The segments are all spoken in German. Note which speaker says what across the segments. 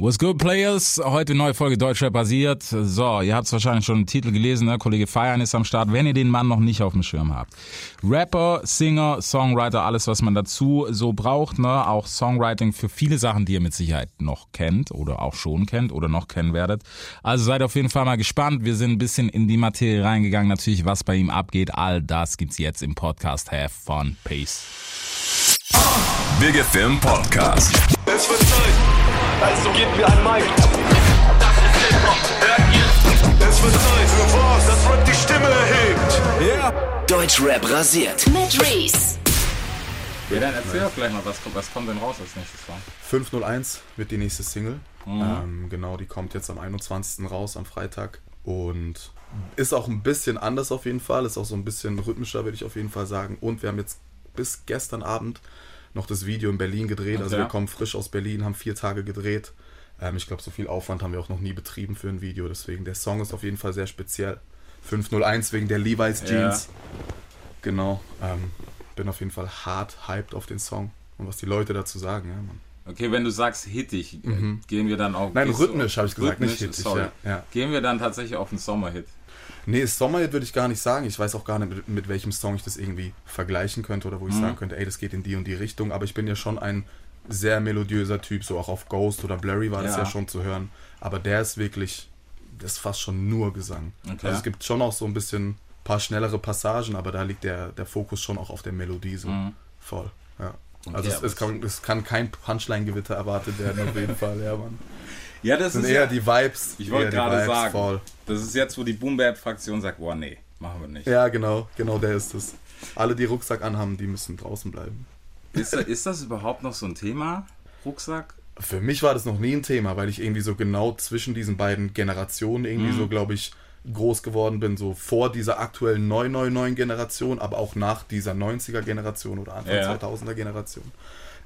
Speaker 1: What's good, Players? Heute neue Folge Deutschrap basiert. So, ihr habt es wahrscheinlich schon im Titel gelesen, ne? Kollege Feiern ist am Start, wenn ihr den Mann noch nicht auf dem Schirm habt. Rapper, Singer, Songwriter, alles, was man dazu so braucht, ne? Auch Songwriting für viele Sachen, die ihr mit Sicherheit noch kennt oder auch schon kennt oder noch kennen werdet. Also seid auf jeden Fall mal gespannt. Wir sind ein bisschen in die Materie reingegangen, natürlich, was bei ihm abgeht. All das gibt's jetzt im Podcast. Have fun. Peace.
Speaker 2: Big Film Podcast.
Speaker 3: Also gebt mir ein Mic. Das ist Hip-Hop, hört ihr? Es wird Zeit für was, das Rap die Stimme erhebt.
Speaker 2: Yeah.
Speaker 4: Deutschrap rasiert.
Speaker 5: Mit Reese.
Speaker 1: Ja, dann erzähl doch gleich mal, was kommt, was kommt denn raus als nächstes Mal?
Speaker 6: 501 wird die nächste Single. Ähm, genau, die kommt jetzt am 21. raus, am Freitag. Und ist auch ein bisschen anders auf jeden Fall. Ist auch so ein bisschen rhythmischer, würde ich auf jeden Fall sagen. Und wir haben jetzt bis gestern Abend noch das Video in Berlin gedreht. Also
Speaker 1: Okay.
Speaker 6: wir kommen frisch aus Berlin, haben vier Tage gedreht. Ähm, ich glaube, so viel Aufwand haben wir auch noch nie betrieben für ein Video. Deswegen, der Song ist auf jeden Fall sehr speziell. 501 wegen der Levi's Jeans. Genau. Ähm, bin auf jeden Fall hart hyped auf den Song. Und was die Leute dazu sagen, ja, Mann.
Speaker 1: Okay, wenn du sagst hittig, gehen wir dann auch.
Speaker 6: Nein, rhythmisch habe ich gesagt, nicht
Speaker 1: Rhythmisch,
Speaker 6: hittig.
Speaker 1: sorry.
Speaker 6: Ja, ja.
Speaker 1: Gehen wir dann tatsächlich auf einen Sommerhit.
Speaker 6: Nee, Sommerhit würde ich gar nicht sagen. Ich weiß auch gar nicht, mit, mit welchem Song ich das irgendwie vergleichen könnte oder wo ich sagen könnte, ey, das geht in die und die Richtung. Aber ich bin ja schon ein sehr melodiöser Typ, so auch auf Ghost oder Blurry war das
Speaker 1: Ja.
Speaker 6: ja schon zu hören. Aber der ist wirklich, das ist fast schon nur Gesang.
Speaker 1: Okay.
Speaker 6: Also es gibt schon auch so ein bisschen paar schnellere Passagen, aber da liegt der, der Fokus schon auch auf der Melodie so voll. Ja. Also
Speaker 1: Ja,
Speaker 6: es, es, kann, es kann kein Punchline-Gewitter erwartet werden, auf jeden Fall, ja, Mann.
Speaker 1: Ja, das
Speaker 6: sind
Speaker 1: ist
Speaker 6: eher
Speaker 1: ja,
Speaker 6: die Vibes.
Speaker 1: Ich wollte gerade sagen.
Speaker 6: Voll.
Speaker 1: das ist jetzt, wo die Boom Bap Fraktion sagt, boah, nee, machen wir nicht.
Speaker 6: Ja, genau, genau der ist es. Alle, die Rucksack anhaben, die müssen draußen bleiben.
Speaker 1: Ist, ist das überhaupt noch so ein Thema? Rucksack?
Speaker 6: Für mich war das noch nie ein Thema, weil ich irgendwie so genau zwischen diesen beiden Generationen irgendwie
Speaker 1: Mhm.
Speaker 6: so, glaube ich, groß geworden bin. So vor dieser aktuellen 999 Generation, aber auch nach dieser 90er Generation oder Anfang
Speaker 1: Ja.
Speaker 6: 2000er Generation.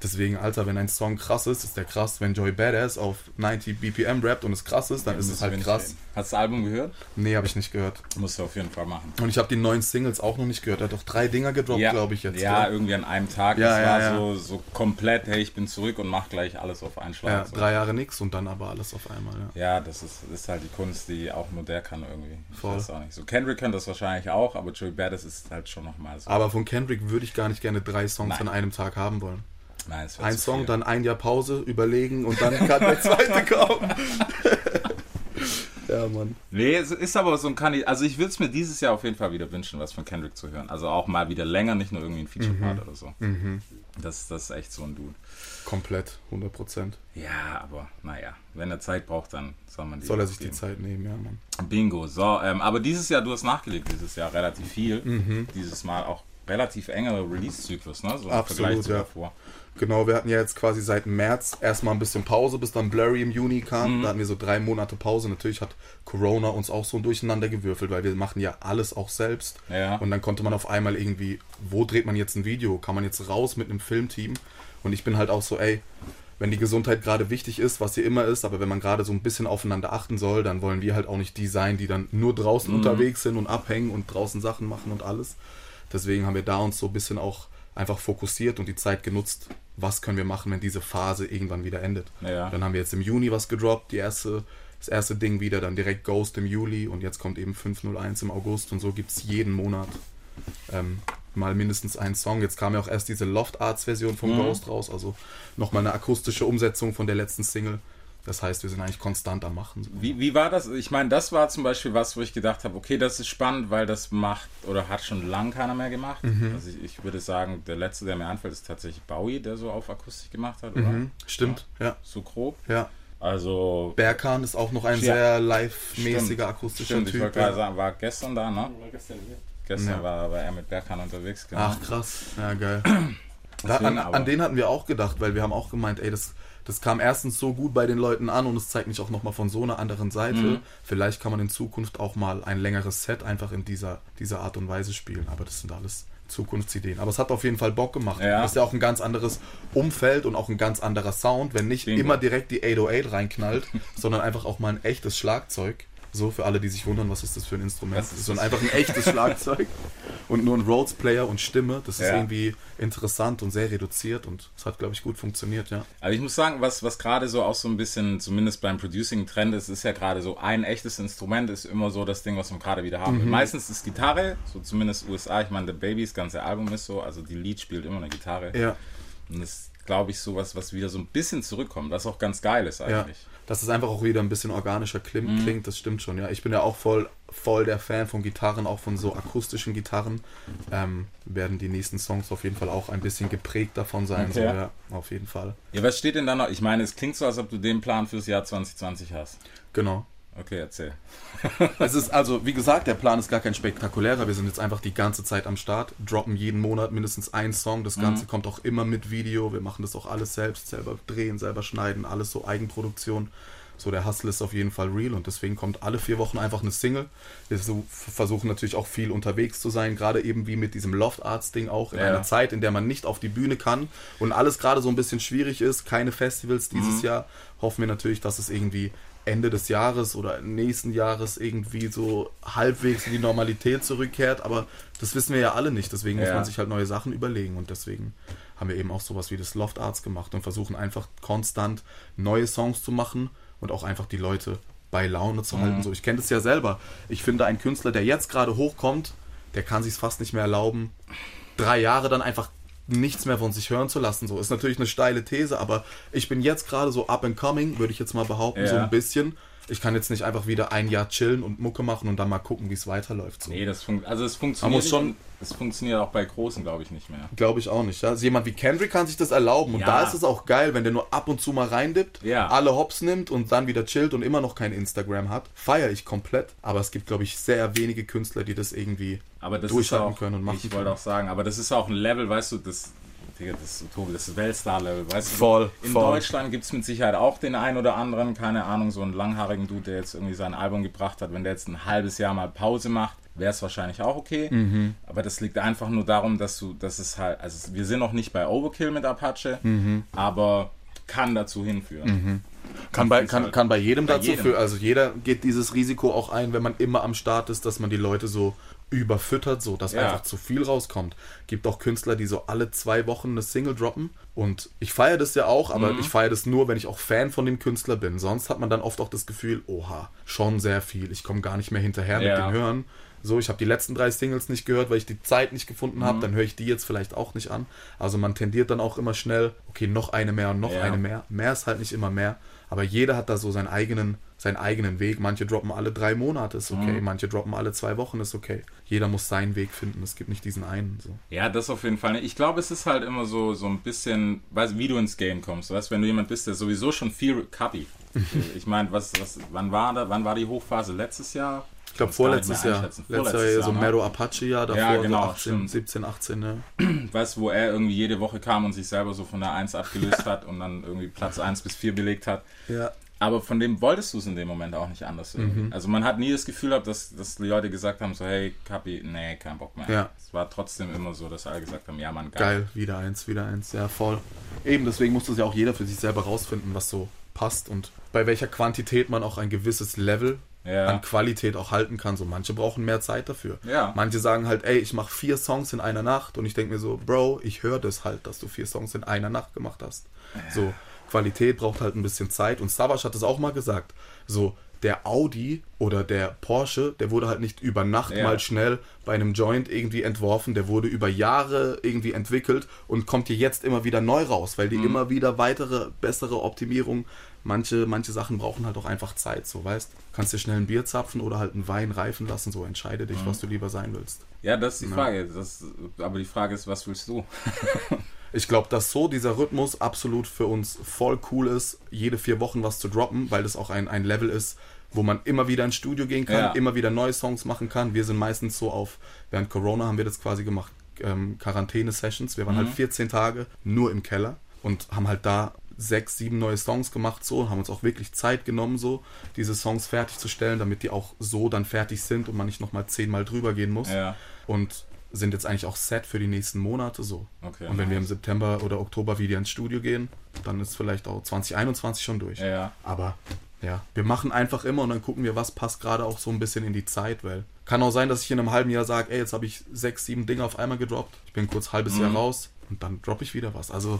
Speaker 6: Deswegen, Alter, wenn ein Song krass ist, ist der krass. Wenn Joey Badass auf 90 BPM rappt und es krass ist, dann ist es halt krass.
Speaker 1: reden. Hast du das Album gehört?
Speaker 6: Nee, habe ich nicht gehört.
Speaker 1: Musst du auf jeden Fall machen.
Speaker 6: Und ich habe die neuen Singles auch noch nicht gehört. Er hat doch drei Dinger gedroppt, glaube ich jetzt.
Speaker 1: Ja,
Speaker 6: gell?
Speaker 1: irgendwie an einem Tag.
Speaker 6: Ja,
Speaker 1: das
Speaker 6: ja,
Speaker 1: war
Speaker 6: ja.
Speaker 1: So, so komplett, hey, ich bin zurück und mach gleich alles auf einen Schlag.
Speaker 6: ja
Speaker 1: so.
Speaker 6: drei Jahre nix und dann aber alles auf einmal. Ja.
Speaker 1: Ja, das ist, ist halt die Kunst, die auch nur der kann irgendwie. Ich
Speaker 6: Voll.
Speaker 1: weiß auch nicht. So Kendrick kann das wahrscheinlich auch, aber Joey Badass ist halt schon nochmal so.
Speaker 6: Aber von Kendrick würde ich gar nicht gerne drei Songs
Speaker 1: Nein.
Speaker 6: an einem Tag haben wollen.
Speaker 1: Nein,
Speaker 6: Ein Song,
Speaker 1: viel.
Speaker 6: dann ein Jahr Pause, überlegen und dann kann der zweite kommen. ja, Mann.
Speaker 1: Nee, es ist aber so ein Kandidat. Also ich würde es mir dieses Jahr auf jeden Fall wieder wünschen, was von Kendrick zu hören. Also auch mal wieder länger, nicht nur irgendwie ein Feature-Part oder so. Das, das ist echt so ein Dude.
Speaker 6: Komplett, 100 Prozent.
Speaker 1: Ja, aber naja, wenn er Zeit braucht, dann soll man die
Speaker 6: Soll er sich die
Speaker 1: geben.
Speaker 6: Zeit nehmen, ja, Mann.
Speaker 1: Bingo. So, ähm, aber dieses Jahr, du hast nachgelegt dieses Jahr relativ viel.
Speaker 6: Mhm.
Speaker 1: Dieses Mal auch relativ enger Release-Zyklus, ne? So
Speaker 6: Absolut, ja.
Speaker 1: davor.
Speaker 6: Genau, wir hatten ja jetzt quasi seit März erstmal ein bisschen Pause, bis dann Blurry im Juni kam. Da hatten wir so drei Monate Pause. Natürlich hat Corona uns auch so durcheinander gewürfelt, weil wir machen ja alles auch selbst.
Speaker 1: Ja.
Speaker 6: Und dann konnte man auf einmal irgendwie, wo dreht man jetzt ein Video? Kann man jetzt raus mit einem Filmteam? Und ich bin halt auch so, ey, wenn die Gesundheit gerade wichtig ist, was sie immer ist, aber wenn man gerade so ein bisschen aufeinander achten soll, dann wollen wir halt auch nicht die sein, die dann nur draußen unterwegs sind und abhängen und draußen Sachen machen und alles. Deswegen haben wir da uns so ein bisschen auch einfach fokussiert und die Zeit genutzt, was können wir machen, wenn diese Phase irgendwann wieder endet.
Speaker 1: Ja.
Speaker 6: Dann haben wir jetzt im Juni was gedroppt, die erste, das erste Ding wieder, dann direkt Ghost im Juli und jetzt kommt eben 501 im August und so gibt es jeden Monat ähm, mal mindestens einen Song. Jetzt kam ja auch erst diese Loft Arts Version von Ghost raus, also nochmal eine akustische Umsetzung von der letzten Single. Das heißt, wir sind eigentlich konstant am Machen.
Speaker 1: Wie, wie war das? Ich meine, das war zum Beispiel was, wo ich gedacht habe, okay, das ist spannend, weil das macht oder hat schon lang keiner mehr gemacht.
Speaker 6: Mhm.
Speaker 1: Also ich, ich würde sagen, der letzte, der mir einfällt, ist tatsächlich Bowie, der so auf Akustik gemacht hat, oder?
Speaker 6: Mhm, stimmt, ja.
Speaker 1: So grob.
Speaker 6: ja.
Speaker 1: Also.
Speaker 6: Berkan ist auch noch ein
Speaker 1: Ja.
Speaker 6: sehr live-mäßiger akustischer
Speaker 1: Stimmt, ich
Speaker 6: Typ.
Speaker 1: wollte
Speaker 6: ja.
Speaker 1: gerade sagen, war gestern da, ne? Gestern
Speaker 6: Ja.
Speaker 1: war, war er mit Berkan unterwegs, genau.
Speaker 6: Ach krass, ja geil. Da,
Speaker 1: Deswegen
Speaker 6: an, an den hatten wir auch gedacht, weil wir haben auch gemeint, ey, das, das kam erstens so gut bei den Leuten an und es zeigt mich auch nochmal von so einer anderen Seite.
Speaker 1: Mhm.
Speaker 6: Vielleicht kann man in Zukunft auch mal ein längeres Set einfach in dieser, dieser Art und Weise spielen, aber das sind alles Zukunftsideen. Aber es hat auf jeden Fall Bock gemacht.
Speaker 1: Ja.
Speaker 6: Das ist ja auch ein ganz anderes Umfeld und auch ein ganz anderer Sound, wenn nicht
Speaker 1: Bingo.
Speaker 6: immer direkt die 808 reinknallt, sondern einfach auch mal ein echtes Schlagzeug. So, für alle, die sich wundern, was ist das für ein Instrument?
Speaker 1: Das ist
Speaker 6: so ein, einfach ein echtes Schlagzeug und nur ein Rhodes-Player und Stimme. Das ist
Speaker 1: Ja.
Speaker 6: irgendwie interessant und sehr reduziert und es hat, glaube ich, gut funktioniert, ja.
Speaker 1: Aber ich muss sagen, was, was gerade so auch so ein bisschen, zumindest beim Producing-Trend ist, ist ja gerade so ein echtes Instrument, ist immer so das Ding, was man gerade wieder haben will. Meistens ist Gitarre, so zumindest USA, ich meine, The Baby, das ganze Album ist so, also die Lead spielt immer eine Gitarre.
Speaker 6: Ja,
Speaker 1: Und das ist, glaube ich, sowas, was wieder so ein bisschen zurückkommt, was auch ganz geil ist
Speaker 6: ja. Dass es einfach auch wieder ein bisschen organischer klingt,
Speaker 1: Mhm.
Speaker 6: klingt, das stimmt schon, ja. Ich bin ja auch voll, voll der Fan von Gitarren, auch von so akustischen Gitarren. Ähm, werden die nächsten Songs auf jeden Fall auch ein bisschen geprägt davon sein. So,
Speaker 1: Okay.
Speaker 6: ja, auf jeden Fall.
Speaker 1: Ja, was steht denn da noch? Ich meine, es klingt so, als ob du den Plan fürs Jahr 2020 hast.
Speaker 6: Genau.
Speaker 1: Okay, erzähl.
Speaker 6: Es ist also, wie gesagt, der Plan ist gar kein spektakulärer. Wir sind jetzt einfach die ganze Zeit am Start, droppen jeden Monat mindestens einen Song. Das Ganze kommt auch immer mit Video. Wir machen das auch alles selbst, selber drehen, selber schneiden, alles so Eigenproduktion. So, der Hustle ist auf jeden Fall real und deswegen kommt alle vier Wochen einfach eine Single. Wir versuchen natürlich auch viel unterwegs zu sein, gerade eben wie mit diesem Loft Arts Ding auch in
Speaker 1: Ja.
Speaker 6: einer Zeit, in der man nicht auf die Bühne kann und alles gerade so ein bisschen schwierig ist, keine Festivals dieses Jahr, hoffen wir natürlich, dass es irgendwie Ende des Jahres oder nächsten Jahres irgendwie so halbwegs in die Normalität zurückkehrt, aber das wissen wir ja alle nicht, deswegen muss
Speaker 1: Ja.
Speaker 6: man sich halt neue Sachen überlegen und deswegen haben wir eben auch sowas wie das Loft Arts gemacht und versuchen einfach konstant neue Songs zu machen und auch einfach die Leute bei Laune zu halten. So, ich kenne das ja selber. Ich finde, ein Künstler, der jetzt gerade hochkommt, der kann sich fast nicht mehr erlauben, drei Jahre dann einfach nichts mehr von sich hören zu lassen. So ist natürlich eine steile These, aber ich bin jetzt gerade so up and coming, würde ich jetzt mal behaupten, so
Speaker 1: Ja.
Speaker 6: ein bisschen. Ich kann jetzt nicht einfach wieder ein Jahr chillen und Mucke machen und dann mal gucken, wie es weiterläuft. So.
Speaker 1: Nee, das fun also es funktioniert
Speaker 6: muss schon-
Speaker 1: nicht, es funktioniert auch bei Großen, glaube ich, nicht mehr.
Speaker 6: Glaube ich auch nicht. Ja? Also jemand wie Kendrick kann sich das erlauben. Und
Speaker 1: Ja.
Speaker 6: da ist es auch geil, wenn der nur ab und zu mal reindippt,
Speaker 1: Ja.
Speaker 6: alle Hops nimmt und dann wieder chillt und immer noch kein Instagram hat. Feiere ich komplett. Aber es gibt, glaube ich, sehr wenige Künstler, die das irgendwie
Speaker 1: Aber das
Speaker 6: durchhalten
Speaker 1: auch,
Speaker 6: können und machen
Speaker 1: ich wollte auch sagen, aber das ist auch ein Level, weißt du, das, Digga, das ist Tobi, das ist Weltstar-Level, weißt du.
Speaker 6: Voll,
Speaker 1: In
Speaker 6: voll.
Speaker 1: Deutschland gibt es mit Sicherheit auch den einen oder anderen, keine Ahnung, so einen langhaarigen Dude, der jetzt irgendwie sein Album gebracht hat, wenn der jetzt ein halbes Jahr mal Pause macht, wäre es wahrscheinlich auch okay.
Speaker 6: Mhm.
Speaker 1: Aber das liegt einfach nur darum, dass du, dass es halt, also wir sind noch nicht bei Overkill mit Apache,
Speaker 6: Mhm.
Speaker 1: aber kann dazu hinführen.
Speaker 6: Kann bei, kann, kann bei jedem
Speaker 1: bei
Speaker 6: dazu
Speaker 1: jedem.
Speaker 6: führen. Also jeder geht dieses Risiko auch ein, wenn man immer am Start ist, dass man die Leute so überfüttert, so dass
Speaker 1: Ja.
Speaker 6: einfach zu viel rauskommt. Gibt auch Künstler, die so alle zwei Wochen eine Single droppen. Und ich feiere das ja auch, aber
Speaker 1: Mhm.
Speaker 6: ich feiere das nur, wenn ich auch Fan von dem Künstler bin. Sonst hat man dann oft auch das Gefühl, oha, schon sehr viel. Ich komme gar nicht mehr hinterher
Speaker 1: Ja.
Speaker 6: mit dem Hören. So, ich habe die letzten drei Singles nicht gehört, weil ich die Zeit nicht gefunden
Speaker 1: Mhm.
Speaker 6: habe. Dann höre ich die jetzt vielleicht auch nicht an. Also man tendiert dann auch immer schnell, okay, noch eine mehr und noch
Speaker 1: Ja.
Speaker 6: eine mehr. Mehr ist halt nicht immer mehr. Aber jeder hat da so seinen eigenen, seinen eigenen Weg. Manche droppen alle drei Monate, ist okay.
Speaker 1: Mhm.
Speaker 6: Manche droppen alle zwei Wochen, ist okay. Jeder muss seinen Weg finden. Es gibt nicht diesen einen. So.
Speaker 1: Ja, das auf jeden Fall. Ich glaube, es ist halt immer so, so ein bisschen, weißt, wie du ins Game kommst. Weißt, wenn du jemand bist, der sowieso schon viel Kapi. ich meine, was, was, wann war da, wann war die Hochphase? Letztes Jahr?
Speaker 6: Ich glaube vorletztes Jahr. Letztes Jahr so
Speaker 1: Jahr,
Speaker 6: Mero
Speaker 1: ne?
Speaker 6: Apache Jahr, davor
Speaker 1: Ja, genau,
Speaker 6: so 18,
Speaker 1: stimmt.
Speaker 6: 17, 18, ne?
Speaker 1: Weißt du, wo er irgendwie jede Woche kam und sich selber so von der 1 abgelöst hat und dann irgendwie Platz 1 bis 4 belegt hat.
Speaker 6: Ja.
Speaker 1: Aber von dem wolltest du es in dem Moment auch nicht anders.
Speaker 6: Mhm.
Speaker 1: Also man hat nie das Gefühl gehabt, dass, dass die Leute gesagt haben, so hey, Kapi, nee, kein Bock mehr.
Speaker 6: Ja.
Speaker 1: Es war trotzdem immer so, dass alle gesagt haben, ja Mann, geil.
Speaker 6: Geil, wieder eins, wieder eins, ja voll. Eben, deswegen muss das ja auch jeder für sich selber rausfinden, was so passt und bei welcher Quantität man auch ein gewisses Level
Speaker 1: Ja.
Speaker 6: an Qualität auch halten kann. So manche brauchen mehr Zeit dafür.
Speaker 1: Ja.
Speaker 6: Manche sagen halt, ey, ich mache vier Songs in einer Nacht und ich denke mir so, Bro, ich höre das halt, dass du vier Songs in einer Nacht gemacht hast. So Qualität braucht halt ein bisschen Zeit und Savage hat es auch mal gesagt. So der Audi oder der Porsche, der wurde halt nicht über Nacht
Speaker 1: Ja.
Speaker 6: mal schnell bei einem Joint irgendwie entworfen, der wurde über Jahre irgendwie entwickelt und kommt dir jetzt immer wieder neu raus, weil die
Speaker 1: Mhm.
Speaker 6: immer wieder weitere, bessere Optimierung, manche, manche Sachen brauchen halt auch einfach Zeit, so weißt. Kannst dir schnell ein Bier zapfen oder halt einen Wein reifen lassen, so entscheide
Speaker 1: Mhm.
Speaker 6: dich, was du lieber sein willst.
Speaker 1: Ja, das ist die Frage. Das, aber die Frage ist, was willst du?
Speaker 6: Ich glaube, dass so dieser Rhythmus absolut für uns voll cool ist, jede vier Wochen was zu droppen, weil das auch ein, ein Level ist, wo man immer wieder ins Studio gehen kann,
Speaker 1: Ja.
Speaker 6: immer wieder neue Songs machen kann. Wir sind meistens so auf, während Corona haben wir das quasi gemacht, ähm, Quarantäne-Sessions. Wir waren halt 14 Tage nur im Keller und haben halt da sechs, sieben neue Songs gemacht, so, haben uns auch wirklich Zeit genommen, so, diese Songs fertigzustellen, damit die auch so dann fertig sind und man nicht nochmal zehnmal drüber gehen muss.
Speaker 1: Ja.
Speaker 6: Und sind jetzt eigentlich auch set für die nächsten Monate so.
Speaker 1: Okay,
Speaker 6: und wenn wir im
Speaker 1: nice.
Speaker 6: September oder Oktober wieder ins Studio gehen, dann ist vielleicht auch 2021 schon durch.
Speaker 1: Ja.
Speaker 6: Aber ja, wir machen einfach immer und dann gucken wir, was passt gerade auch so ein bisschen in die Zeit, weil kann auch sein, dass ich in einem halben Jahr sage, ey, jetzt habe ich sechs, sieben Dinge auf einmal gedroppt. Ich bin kurz halbes Jahr raus und dann droppe ich wieder was. Also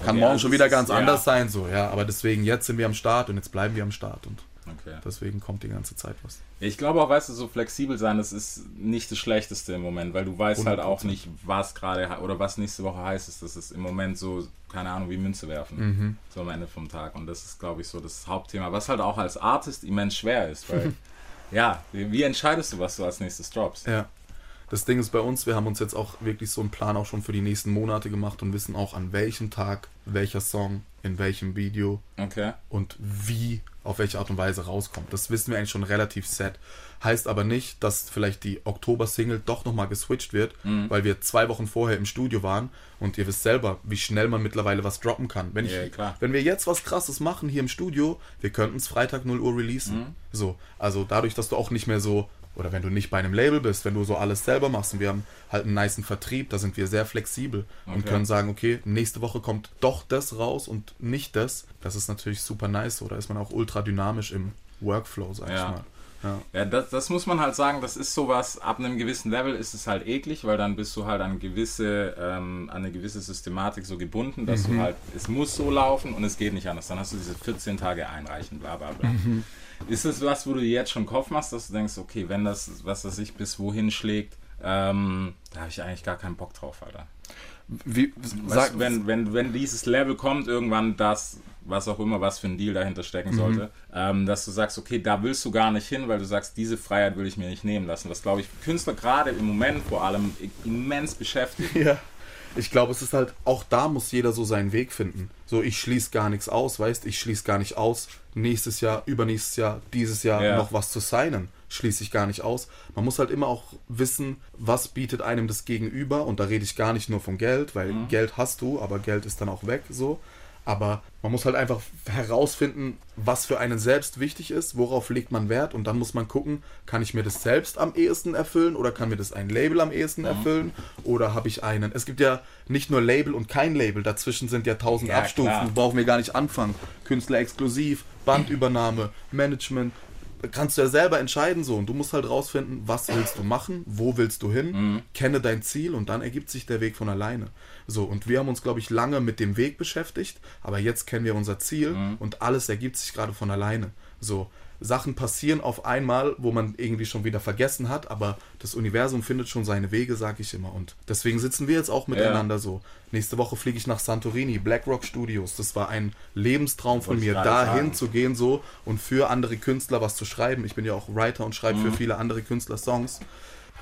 Speaker 6: kann
Speaker 1: Okay,
Speaker 6: morgen
Speaker 1: also
Speaker 6: schon wieder
Speaker 1: ist-
Speaker 6: ganz
Speaker 1: ja.
Speaker 6: anders sein, so, ja. Aber deswegen, jetzt sind wir am Start und jetzt bleiben wir am Start und
Speaker 1: Okay.
Speaker 6: deswegen kommt die ganze Zeit was.
Speaker 1: Ich glaube auch, weißt du, so flexibel sein, das ist nicht das Schlechteste im Moment, weil du weißt halt auch
Speaker 6: 100%.
Speaker 1: nicht, was gerade oder was nächste Woche heißt es. Das ist im Moment so, keine Ahnung, wie Münze werfen. So am Ende vom Tag. Und das ist, glaube ich, so das Hauptthema, was halt auch als Artist immens schwer ist, weil, ja, wie, wie entscheidest du, was du als nächstes droppst?
Speaker 6: Ja. Das Ding ist bei uns, wir haben uns jetzt auch wirklich so einen Plan auch schon für die nächsten Monate gemacht und wissen auch an welchem Tag welcher Song in welchem Video
Speaker 1: Okay.
Speaker 6: und wie, auf welche Art und Weise rauskommt. Das wissen wir eigentlich schon relativ set. Heißt aber nicht, dass vielleicht die Oktober-Single doch nochmal geswitcht wird,
Speaker 1: Mhm.
Speaker 6: weil wir zwei Wochen vorher im Studio waren und ihr wisst selber, wie schnell man mittlerweile was droppen kann. Wenn, ich,
Speaker 1: Ja,
Speaker 6: wenn wir jetzt was krasses machen hier im Studio, wir könnten es Freitag 0 Uhr releasen.
Speaker 1: Mhm.
Speaker 6: So, also dadurch, dass du auch nicht mehr so, oder wenn du nicht bei einem Label bist, wenn du so alles selber machst und wir haben halt einen niceen Vertrieb, da sind wir sehr flexibel und
Speaker 1: Okay.
Speaker 6: können sagen, okay, nächste Woche kommt doch das raus und nicht das. Das ist natürlich super nice, so. Da ist man auch ultra dynamisch im Workflow, sag
Speaker 1: Ja.
Speaker 6: ich mal. Ja.
Speaker 1: Ja, das, das muss man halt sagen, das ist sowas, ab einem gewissen Level ist es halt eklig, weil dann bist du halt an gewisse, ähm, an eine gewisse Systematik so gebunden, dass du halt, es muss so laufen und es geht nicht anders. Dann hast du diese 14 Tage einreichen, bla bla bla. Ist es was, wo du dir jetzt schon Kopf machst, dass du denkst, okay, wenn das, was das sich bis wohin schlägt, ähm, da habe ich eigentlich gar keinen Bock drauf, Alter.
Speaker 6: Wie,
Speaker 1: Weißt, wenn, wenn, wenn dieses Level kommt, irgendwann das, was auch immer, was für ein Deal dahinter stecken sollte, ähm, dass du sagst, okay, da willst du gar nicht hin, weil du sagst, diese Freiheit will ich mir nicht nehmen lassen. Was, glaube ich, Künstler gerade im Moment vor allem immens beschäftigt.
Speaker 6: Ja. Ich glaube, es ist halt, auch da muss jeder so seinen Weg finden. So, ich schließe gar nichts aus, weißt ich schließe gar nicht aus, nächstes Jahr, übernächstes Jahr, dieses Jahr
Speaker 1: Ja.
Speaker 6: noch was zu signen. Schließe ich gar nicht aus. Man muss halt immer auch wissen, was bietet einem das Gegenüber. Und da rede ich gar nicht nur von Geld, weil Geld hast du, aber Geld ist dann auch weg, so. Aber man muss halt einfach herausfinden, was für einen selbst wichtig ist, worauf legt man Wert und dann muss man gucken, kann ich mir das selbst am ehesten erfüllen oder kann mir das ein Label am ehesten erfüllen oder habe ich einen. Es gibt ja nicht nur Label und kein Label, dazwischen sind ja tausend
Speaker 1: Ja,
Speaker 6: Abstufen,
Speaker 1: klar.
Speaker 6: brauchen wir gar nicht anfangen. Künstler exklusiv, Bandübernahme, Management, kannst du ja selber entscheiden so und du musst halt rausfinden, was willst du machen, wo willst du hin, kenne dein Ziel und dann ergibt sich der Weg von alleine. So und wir haben uns glaube ich lange mit dem Weg beschäftigt, aber jetzt kennen wir unser Ziel und alles ergibt sich gerade von alleine. So Sachen passieren auf einmal, wo man irgendwie schon wieder vergessen hat, aber das Universum findet schon seine Wege, sag ich immer und deswegen sitzen wir jetzt auch miteinander so. Nächste Woche fliege ich nach Santorini, BlackRock Studios. Das war ein Lebenstraum von mir, dahin
Speaker 1: sagen.
Speaker 6: zu gehen so und für andere Künstler was zu schreiben. Ich bin ja auch Writer und schreibe
Speaker 1: Mhm.
Speaker 6: für viele andere Künstler Songs.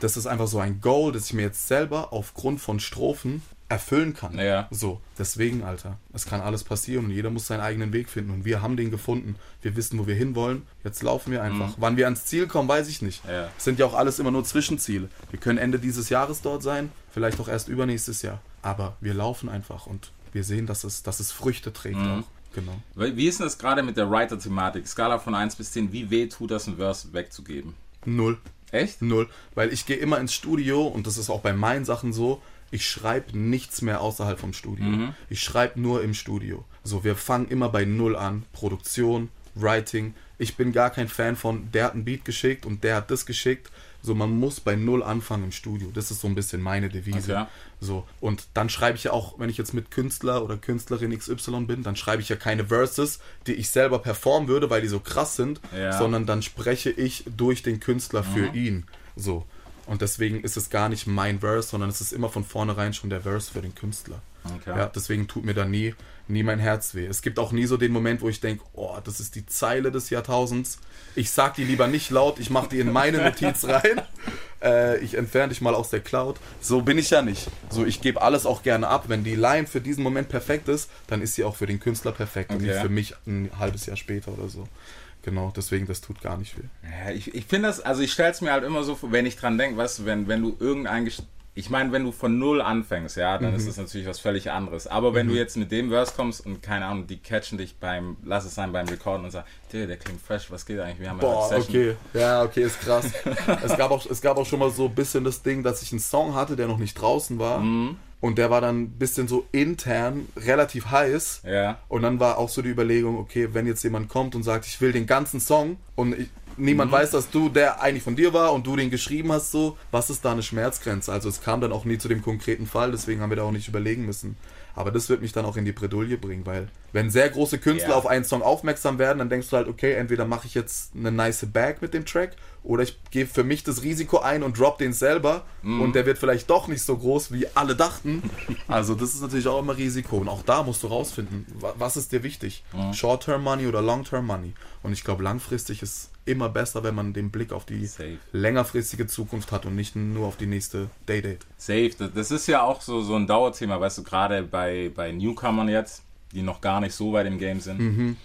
Speaker 6: Das ist einfach so ein Goal, das ich mir jetzt selber aufgrund von Strophen erfüllen kann.
Speaker 1: Ja.
Speaker 6: So, deswegen, Alter, es kann alles passieren und jeder muss seinen eigenen Weg finden und wir haben den gefunden. Wir wissen, wo wir hinwollen. Jetzt laufen wir einfach. Wann wir ans Ziel kommen, weiß ich nicht.
Speaker 1: Mhm. Ja.
Speaker 6: Es sind ja auch alles immer nur Zwischenziele. Wir können Ende dieses Jahres dort sein, vielleicht auch erst übernächstes Jahr. Aber wir laufen einfach und wir sehen, dass es, dass es Früchte trägt
Speaker 1: Mhm.
Speaker 6: auch. Genau.
Speaker 1: Wie wie ist denn das gerade mit der Writer-Thematik? Skala von 1 bis 10, wie weh tut das, ein Verse wegzugeben?
Speaker 6: Null.
Speaker 1: Echt?
Speaker 6: Null. Weil ich gehe immer ins Studio und das ist auch bei meinen Sachen so. Ich schreibe nichts mehr außerhalb vom Studio. Ich schreibe nur im Studio. So, wir fangen immer bei Null an. Produktion, Writing. Ich bin gar kein Fan von, der hat einen Beat geschickt und der hat das geschickt. So, man muss bei Null anfangen im Studio. Das ist so ein bisschen meine Devise.
Speaker 1: Okay.
Speaker 6: So, und dann schreibe ich ja auch, wenn ich jetzt mit Künstler oder Künstlerin XY bin, dann schreibe ich ja keine Verses, die ich selber performen würde, weil die so krass sind,
Speaker 1: Ja.
Speaker 6: sondern dann spreche ich durch den Künstler für ihn. So. Und deswegen ist es gar nicht mein Verse, sondern es ist immer von vornherein schon der Verse für den Künstler.
Speaker 1: Okay.
Speaker 6: Ja, deswegen tut mir da nie, nie mein Herz weh. Es gibt auch nie so den Moment, wo ich denke, oh, das ist die Zeile des Jahrtausends. Ich sag die lieber nicht laut, ich mach die in meine Notiz rein. Äh, ich entferne dich mal aus der Cloud. So bin ich ja nicht. So, ich gebe alles auch gerne ab. Wenn die Line für diesen Moment perfekt ist, dann ist sie auch für den Künstler perfekt und
Speaker 1: Okay.
Speaker 6: nicht für mich ein halbes Jahr später oder so. Genau, deswegen, das tut gar nicht weh.
Speaker 1: Ja, ich, ich finde das, also ich stelle es mir halt immer so vor, wenn ich dran denke, weißt du, wenn, wenn du irgendein, ich meine, wenn du von Null anfängst, ja, dann
Speaker 6: Mhm.
Speaker 1: ist das natürlich was völlig anderes. Aber wenn du jetzt mit dem Verse kommst und keine Ahnung, die catchen dich beim, lass es sein, beim Recorden und sagen, der, klingt fresh, was geht eigentlich? Wir haben ja
Speaker 6: Boah,
Speaker 1: Session.
Speaker 6: okay. Ja, okay, ist krass. es, gab auch, es gab auch schon mal so ein bisschen das Ding, dass ich einen Song hatte, der noch nicht draußen war. Und der war dann ein bisschen so intern relativ heiß.
Speaker 1: Ja.
Speaker 6: Und dann war auch so die Überlegung, okay, wenn jetzt jemand kommt und sagt, ich will den ganzen Song und ich, niemand weiß, dass du der eigentlich von dir war und du den geschrieben hast, so, was ist da eine Schmerzgrenze? Also es kam dann auch nie zu dem konkreten Fall, deswegen haben wir da auch nicht überlegen müssen. Aber das wird mich dann auch in die Bredouille bringen, weil wenn sehr große Künstler
Speaker 1: Ja.
Speaker 6: auf einen Song aufmerksam werden, dann denkst du halt, okay, entweder mache ich jetzt eine nice Bag mit dem Track oder ich gebe für mich das Risiko ein und drop den selber und der wird vielleicht doch nicht so groß, wie alle dachten. Also das ist natürlich auch immer Risiko und auch da musst du rausfinden, wa- was ist dir wichtig? Short-Term Money oder Long-Term Money? Und ich glaube, langfristig ist immer besser, wenn man den Blick auf die
Speaker 1: Safe.
Speaker 6: längerfristige Zukunft hat und nicht nur auf die nächste Day-Date.
Speaker 1: Safe. Das, ist ja auch so, so ein Dauerthema, weißt du, gerade bei, bei Newcomern jetzt, die noch gar nicht so weit im Game sind,
Speaker 6: Mhm.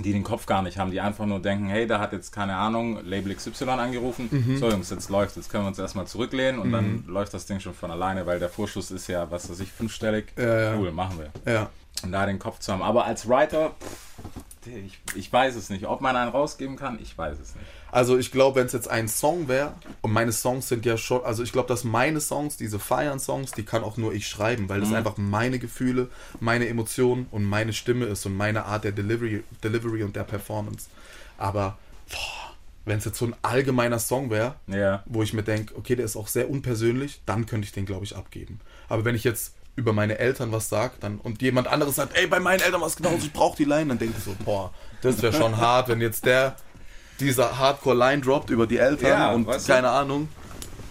Speaker 1: die den Kopf gar nicht haben, die einfach nur denken, hey, da hat jetzt, keine Ahnung, Label XY angerufen.
Speaker 6: Mhm.
Speaker 1: So, Jungs, jetzt läuft, jetzt können wir uns erstmal zurücklehnen und dann läuft das Ding schon von alleine, weil der Vorschuss ist ja, was weiß ich, fünfstellig.
Speaker 6: Ja, ja.
Speaker 1: Cool, machen wir.
Speaker 6: Ja.
Speaker 1: Und da den Kopf zu haben. Aber als Writer, pff, ich, ich weiß es nicht. Ob man einen rausgeben kann, ich weiß es nicht.
Speaker 6: Also ich glaube, wenn es jetzt ein Song wäre, und meine Songs sind ja schon, also ich glaube, dass meine Songs, diese Feiern-Songs, die kann auch nur ich schreiben, weil das einfach meine Gefühle, meine Emotionen und meine Stimme ist und meine Art der Delivery, Delivery und der Performance. Aber wenn es jetzt so ein allgemeiner Song wäre,
Speaker 1: Ja.
Speaker 6: wo ich mir denke, okay, der ist auch sehr unpersönlich, dann könnte ich den, glaube ich, abgeben. Aber wenn ich jetzt über meine Eltern was sage dann, und jemand anderes sagt, ey, bei meinen Eltern was genauso, ich brauche die Line, dann denke ich so, boah, das wäre schon hart, wenn jetzt der dieser Hardcore-Line droppt über die Eltern
Speaker 1: Ja,
Speaker 6: und
Speaker 1: weißt du?
Speaker 6: keine Ahnung.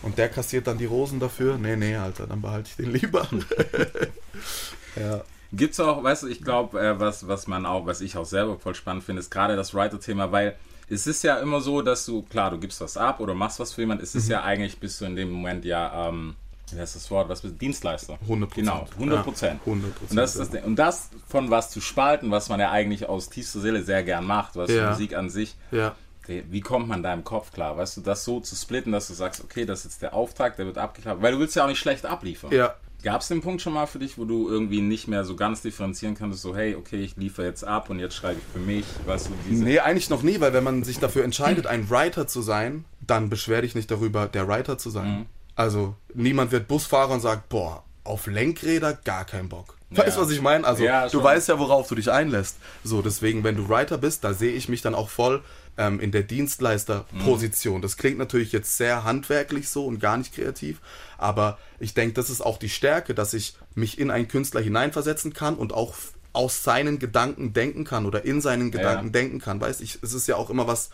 Speaker 6: Und der kassiert dann die Rosen dafür. Nee, nee, Alter, dann behalte ich den lieber. ja.
Speaker 1: Gibt's auch, weißt du, ich glaube, äh, was, was man auch, was ich auch selber voll spannend finde, ist gerade das Writer-Thema, weil es ist ja immer so, dass du, klar, du gibst was ab oder machst was für jemanden, es ist ja eigentlich, bist du in dem Moment ja, ähm, wie heißt das Wort, was bist du, Dienstleister.
Speaker 6: 100%.
Speaker 1: Genau, 100 Prozent.
Speaker 6: Ja, 100%,
Speaker 1: Und das, ist das, und das von was zu spalten, was man ja eigentlich aus tiefster Seele sehr gern macht, was
Speaker 6: Ja.
Speaker 1: Musik an sich,
Speaker 6: Ja.
Speaker 1: wie kommt man da im Kopf klar, weißt du, das so zu splitten, dass du sagst, okay, das ist jetzt der Auftrag, der wird abgeklappt, weil du willst ja auch nicht schlecht abliefern.
Speaker 6: Ja.
Speaker 1: Gab es den Punkt schon mal für dich, wo du irgendwie nicht mehr so ganz differenzieren kannst, so hey, okay, ich liefere jetzt ab und jetzt schreibe ich für mich, weißt du, diese...
Speaker 6: Nee, eigentlich noch nie, weil wenn man sich dafür entscheidet, ein Writer zu sein, dann beschwer dich nicht darüber, der Writer zu sein.
Speaker 1: Mhm.
Speaker 6: Also niemand wird Busfahrer und sagt, boah, auf Lenkräder gar kein Bock. Weißt du,
Speaker 1: Ja.
Speaker 6: was ich meine? Also
Speaker 1: Ja,
Speaker 6: du weißt ja, worauf du dich einlässt. So, deswegen, wenn du Writer bist, da sehe ich mich dann auch voll ähm, in der Dienstleisterposition. Das klingt natürlich jetzt sehr handwerklich so und gar nicht kreativ, aber ich denke, das ist auch die Stärke, dass ich mich in einen Künstler hineinversetzen kann und auch aus seinen Gedanken denken kann oder in seinen Gedanken
Speaker 1: Ja.
Speaker 6: denken kann. Weißt ich, es ist ja auch immer was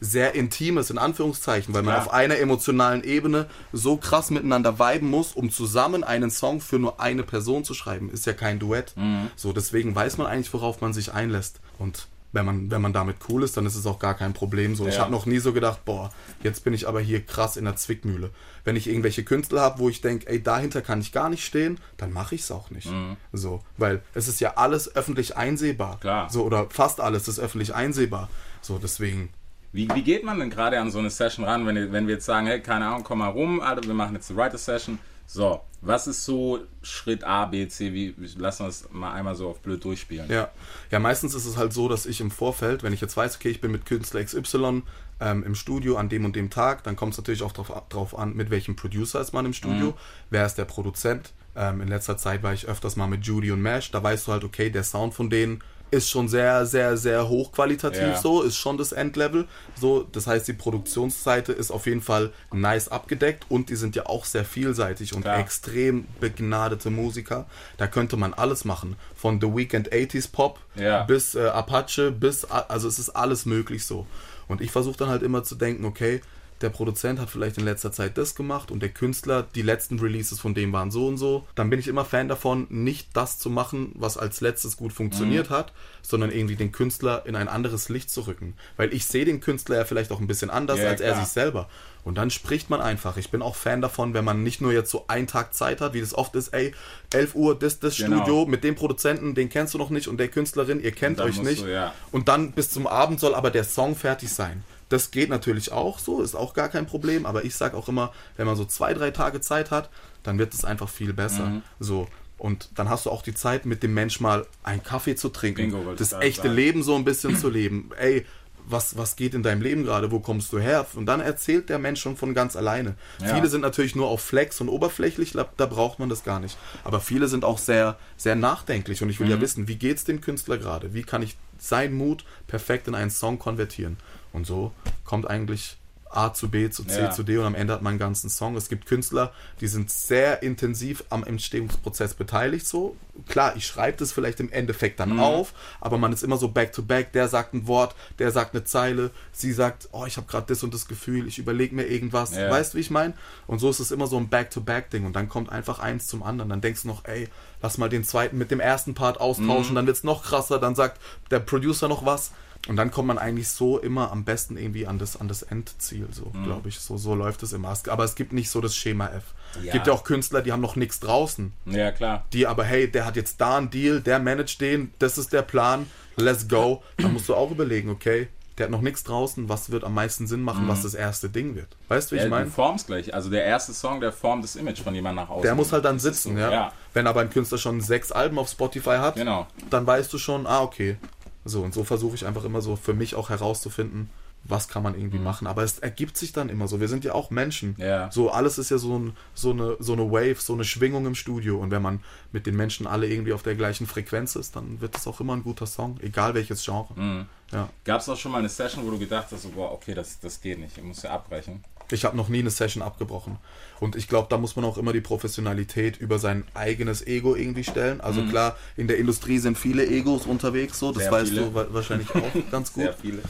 Speaker 6: sehr Intimes in Anführungszeichen, weil man
Speaker 1: Klar.
Speaker 6: auf einer emotionalen Ebene so krass miteinander viben muss, um zusammen einen Song für nur eine Person zu schreiben. Ist ja kein Duett. So, deswegen weiß man eigentlich, worauf man sich einlässt. Und wenn man, wenn man damit cool ist, dann ist es auch gar kein Problem. So, ich
Speaker 1: Ja.
Speaker 6: habe noch nie so gedacht, boah, jetzt bin ich aber hier krass in der Zwickmühle. Wenn ich irgendwelche Künstler habe, wo ich denke, ey, dahinter kann ich gar nicht stehen, dann mache ich es auch nicht. So, weil es ist ja alles öffentlich einsehbar.
Speaker 1: Klar.
Speaker 6: So, oder fast alles ist öffentlich einsehbar. So, deswegen.
Speaker 1: Wie, wie geht man denn gerade an so eine Session ran, wenn, wenn wir jetzt sagen, hey, keine Ahnung, komm mal rum, Alter, wir machen jetzt eine Writer-Session. So, was ist so Schritt A, B, C, wie, lassen wir das mal einmal so auf blöd durchspielen.
Speaker 6: Ja. ja, meistens ist es halt so, dass ich im Vorfeld, wenn ich jetzt weiß, okay, ich bin mit Künstler XY ähm, im Studio an dem und dem Tag, dann kommt es natürlich auch drauf, drauf an, mit welchem Producer ist man im Studio, wer ist der Produzent. Ähm, in letzter Zeit war ich öfters mal mit Judy und Mash, da weißt du halt, okay, der Sound von denen ist schon sehr, sehr, sehr hochqualitativ
Speaker 1: Ja.
Speaker 6: so, ist schon das Endlevel. So, das heißt, die Produktionsseite ist auf jeden Fall nice abgedeckt und die sind ja auch sehr vielseitig und
Speaker 1: Klar.
Speaker 6: extrem begnadete Musiker. Da könnte man alles machen. Von The Weeknd 80s Pop
Speaker 1: Ja.
Speaker 6: bis äh, Apache, bis, also es ist alles möglich so. Und ich versuche dann halt immer zu denken, okay, der Produzent hat vielleicht in letzter Zeit das gemacht und der Künstler, die letzten Releases von dem waren so und so. Dann bin ich immer Fan davon, nicht das zu machen, was als letztes gut funktioniert hat, sondern irgendwie den Künstler in ein anderes Licht zu rücken. Weil ich sehe den Künstler ja vielleicht auch ein bisschen anders
Speaker 1: Ja,
Speaker 6: als er
Speaker 1: klar.
Speaker 6: sich selber. Und dann spricht man einfach. Ich bin auch Fan davon, wenn man nicht nur jetzt so einen Tag Zeit hat, wie das oft ist, ey, 11 Uhr, das, das
Speaker 1: Genau.
Speaker 6: Studio mit dem Produzenten, den kennst du noch nicht und der Künstlerin, ihr kennt euch nicht.
Speaker 1: du, ja.
Speaker 6: Und dann bis zum Abend soll aber der Song fertig sein. Das geht natürlich auch so, ist auch gar kein Problem, aber ich sag auch immer, wenn man so zwei, drei Tage Zeit hat, dann wird es einfach viel besser.
Speaker 1: Mhm.
Speaker 6: So. Und dann hast du auch die Zeit, mit dem Mensch mal einen Kaffee zu trinken,
Speaker 1: Bingo,
Speaker 6: das echte
Speaker 1: sagen.
Speaker 6: Leben so ein bisschen zu leben. Ey, was, was geht in deinem Leben gerade, wo kommst du her? Und dann erzählt der Mensch schon von ganz alleine.
Speaker 1: Ja.
Speaker 6: Viele sind natürlich nur auf Flex und oberflächlich, da, da braucht man das gar nicht. Aber viele sind auch sehr, sehr nachdenklich und ich will
Speaker 1: Mhm.
Speaker 6: ja wissen, wie geht's dem Künstler gerade? Wie kann ich seinen Mut perfekt in einen Song konvertieren? Und so kommt eigentlich A zu B zu C
Speaker 1: Ja.
Speaker 6: zu D und am Ende hat man einen ganzen Song. Es gibt Künstler, die sind sehr intensiv am Entstehungsprozess beteiligt. So klar, ich schreibe das vielleicht im Endeffekt dann
Speaker 1: Mhm.
Speaker 6: auf, aber man ist immer so back to back. Der sagt ein Wort, der sagt eine Zeile, sie sagt, oh, ich habe gerade das und das Gefühl, ich überlege mir irgendwas.
Speaker 1: Ja.
Speaker 6: Weißt du, wie ich meine? Und so ist es immer so ein back to back Ding und dann kommt einfach eins zum anderen. Dann denkst du noch, ey, lass mal den zweiten mit dem ersten Part austauschen, dann wird's noch krasser. Dann sagt der Producer noch was. Und dann kommt man eigentlich so immer am besten irgendwie an das, an das Endziel, so
Speaker 1: Mhm.
Speaker 6: glaube ich. So, so läuft es immer. Aber es gibt nicht so das Schema F. Es
Speaker 1: Ja.
Speaker 6: gibt ja auch Künstler, die haben noch nichts draußen.
Speaker 1: Ja, klar.
Speaker 6: Die aber, hey, der hat jetzt da einen Deal, der managt den, das ist der Plan, let's go. Dann musst du auch überlegen, okay, der hat noch nichts draußen, was wird am meisten Sinn machen, was das erste Ding wird. Weißt du, wie
Speaker 1: Mhm.
Speaker 6: Ich
Speaker 1: du
Speaker 6: meine?
Speaker 1: formst gleich. Also der erste Song, der formt das Image von jemandem nach außen.
Speaker 6: Der muss halt dann sitzen, ja.
Speaker 1: Ja.
Speaker 6: Wenn aber ein Künstler schon sechs Alben auf Spotify hat,
Speaker 1: Genau.
Speaker 6: dann weißt du schon, ah, okay. So, und so versuche ich einfach immer so für mich auch herauszufinden, was kann man irgendwie machen. Aber es ergibt sich dann immer so. Wir sind ja auch Menschen.
Speaker 1: Mhm. Ja.
Speaker 6: So, alles ist ja so, ein, so, eine, so eine Wave, so eine Schwingung im Studio. Und wenn man mit den Menschen alle irgendwie auf der gleichen Frequenz ist, dann wird es auch immer ein guter Song, egal welches Genre.
Speaker 1: Mhm.
Speaker 6: Ja.
Speaker 1: Gab es auch schon mal eine Session, wo du gedacht hast, so, boah, okay, das, das geht nicht, ich muss ja abbrechen.
Speaker 6: Ich habe noch nie eine Session abgebrochen. Und ich glaube, da muss man auch immer die Professionalität über sein eigenes Ego irgendwie stellen. Also klar, in der Industrie sind viele Egos unterwegs, so, das
Speaker 1: Mhm. Sehr
Speaker 6: weißt
Speaker 1: viele.
Speaker 6: du wa- wahrscheinlich auch ganz gut.
Speaker 1: Sehr viele.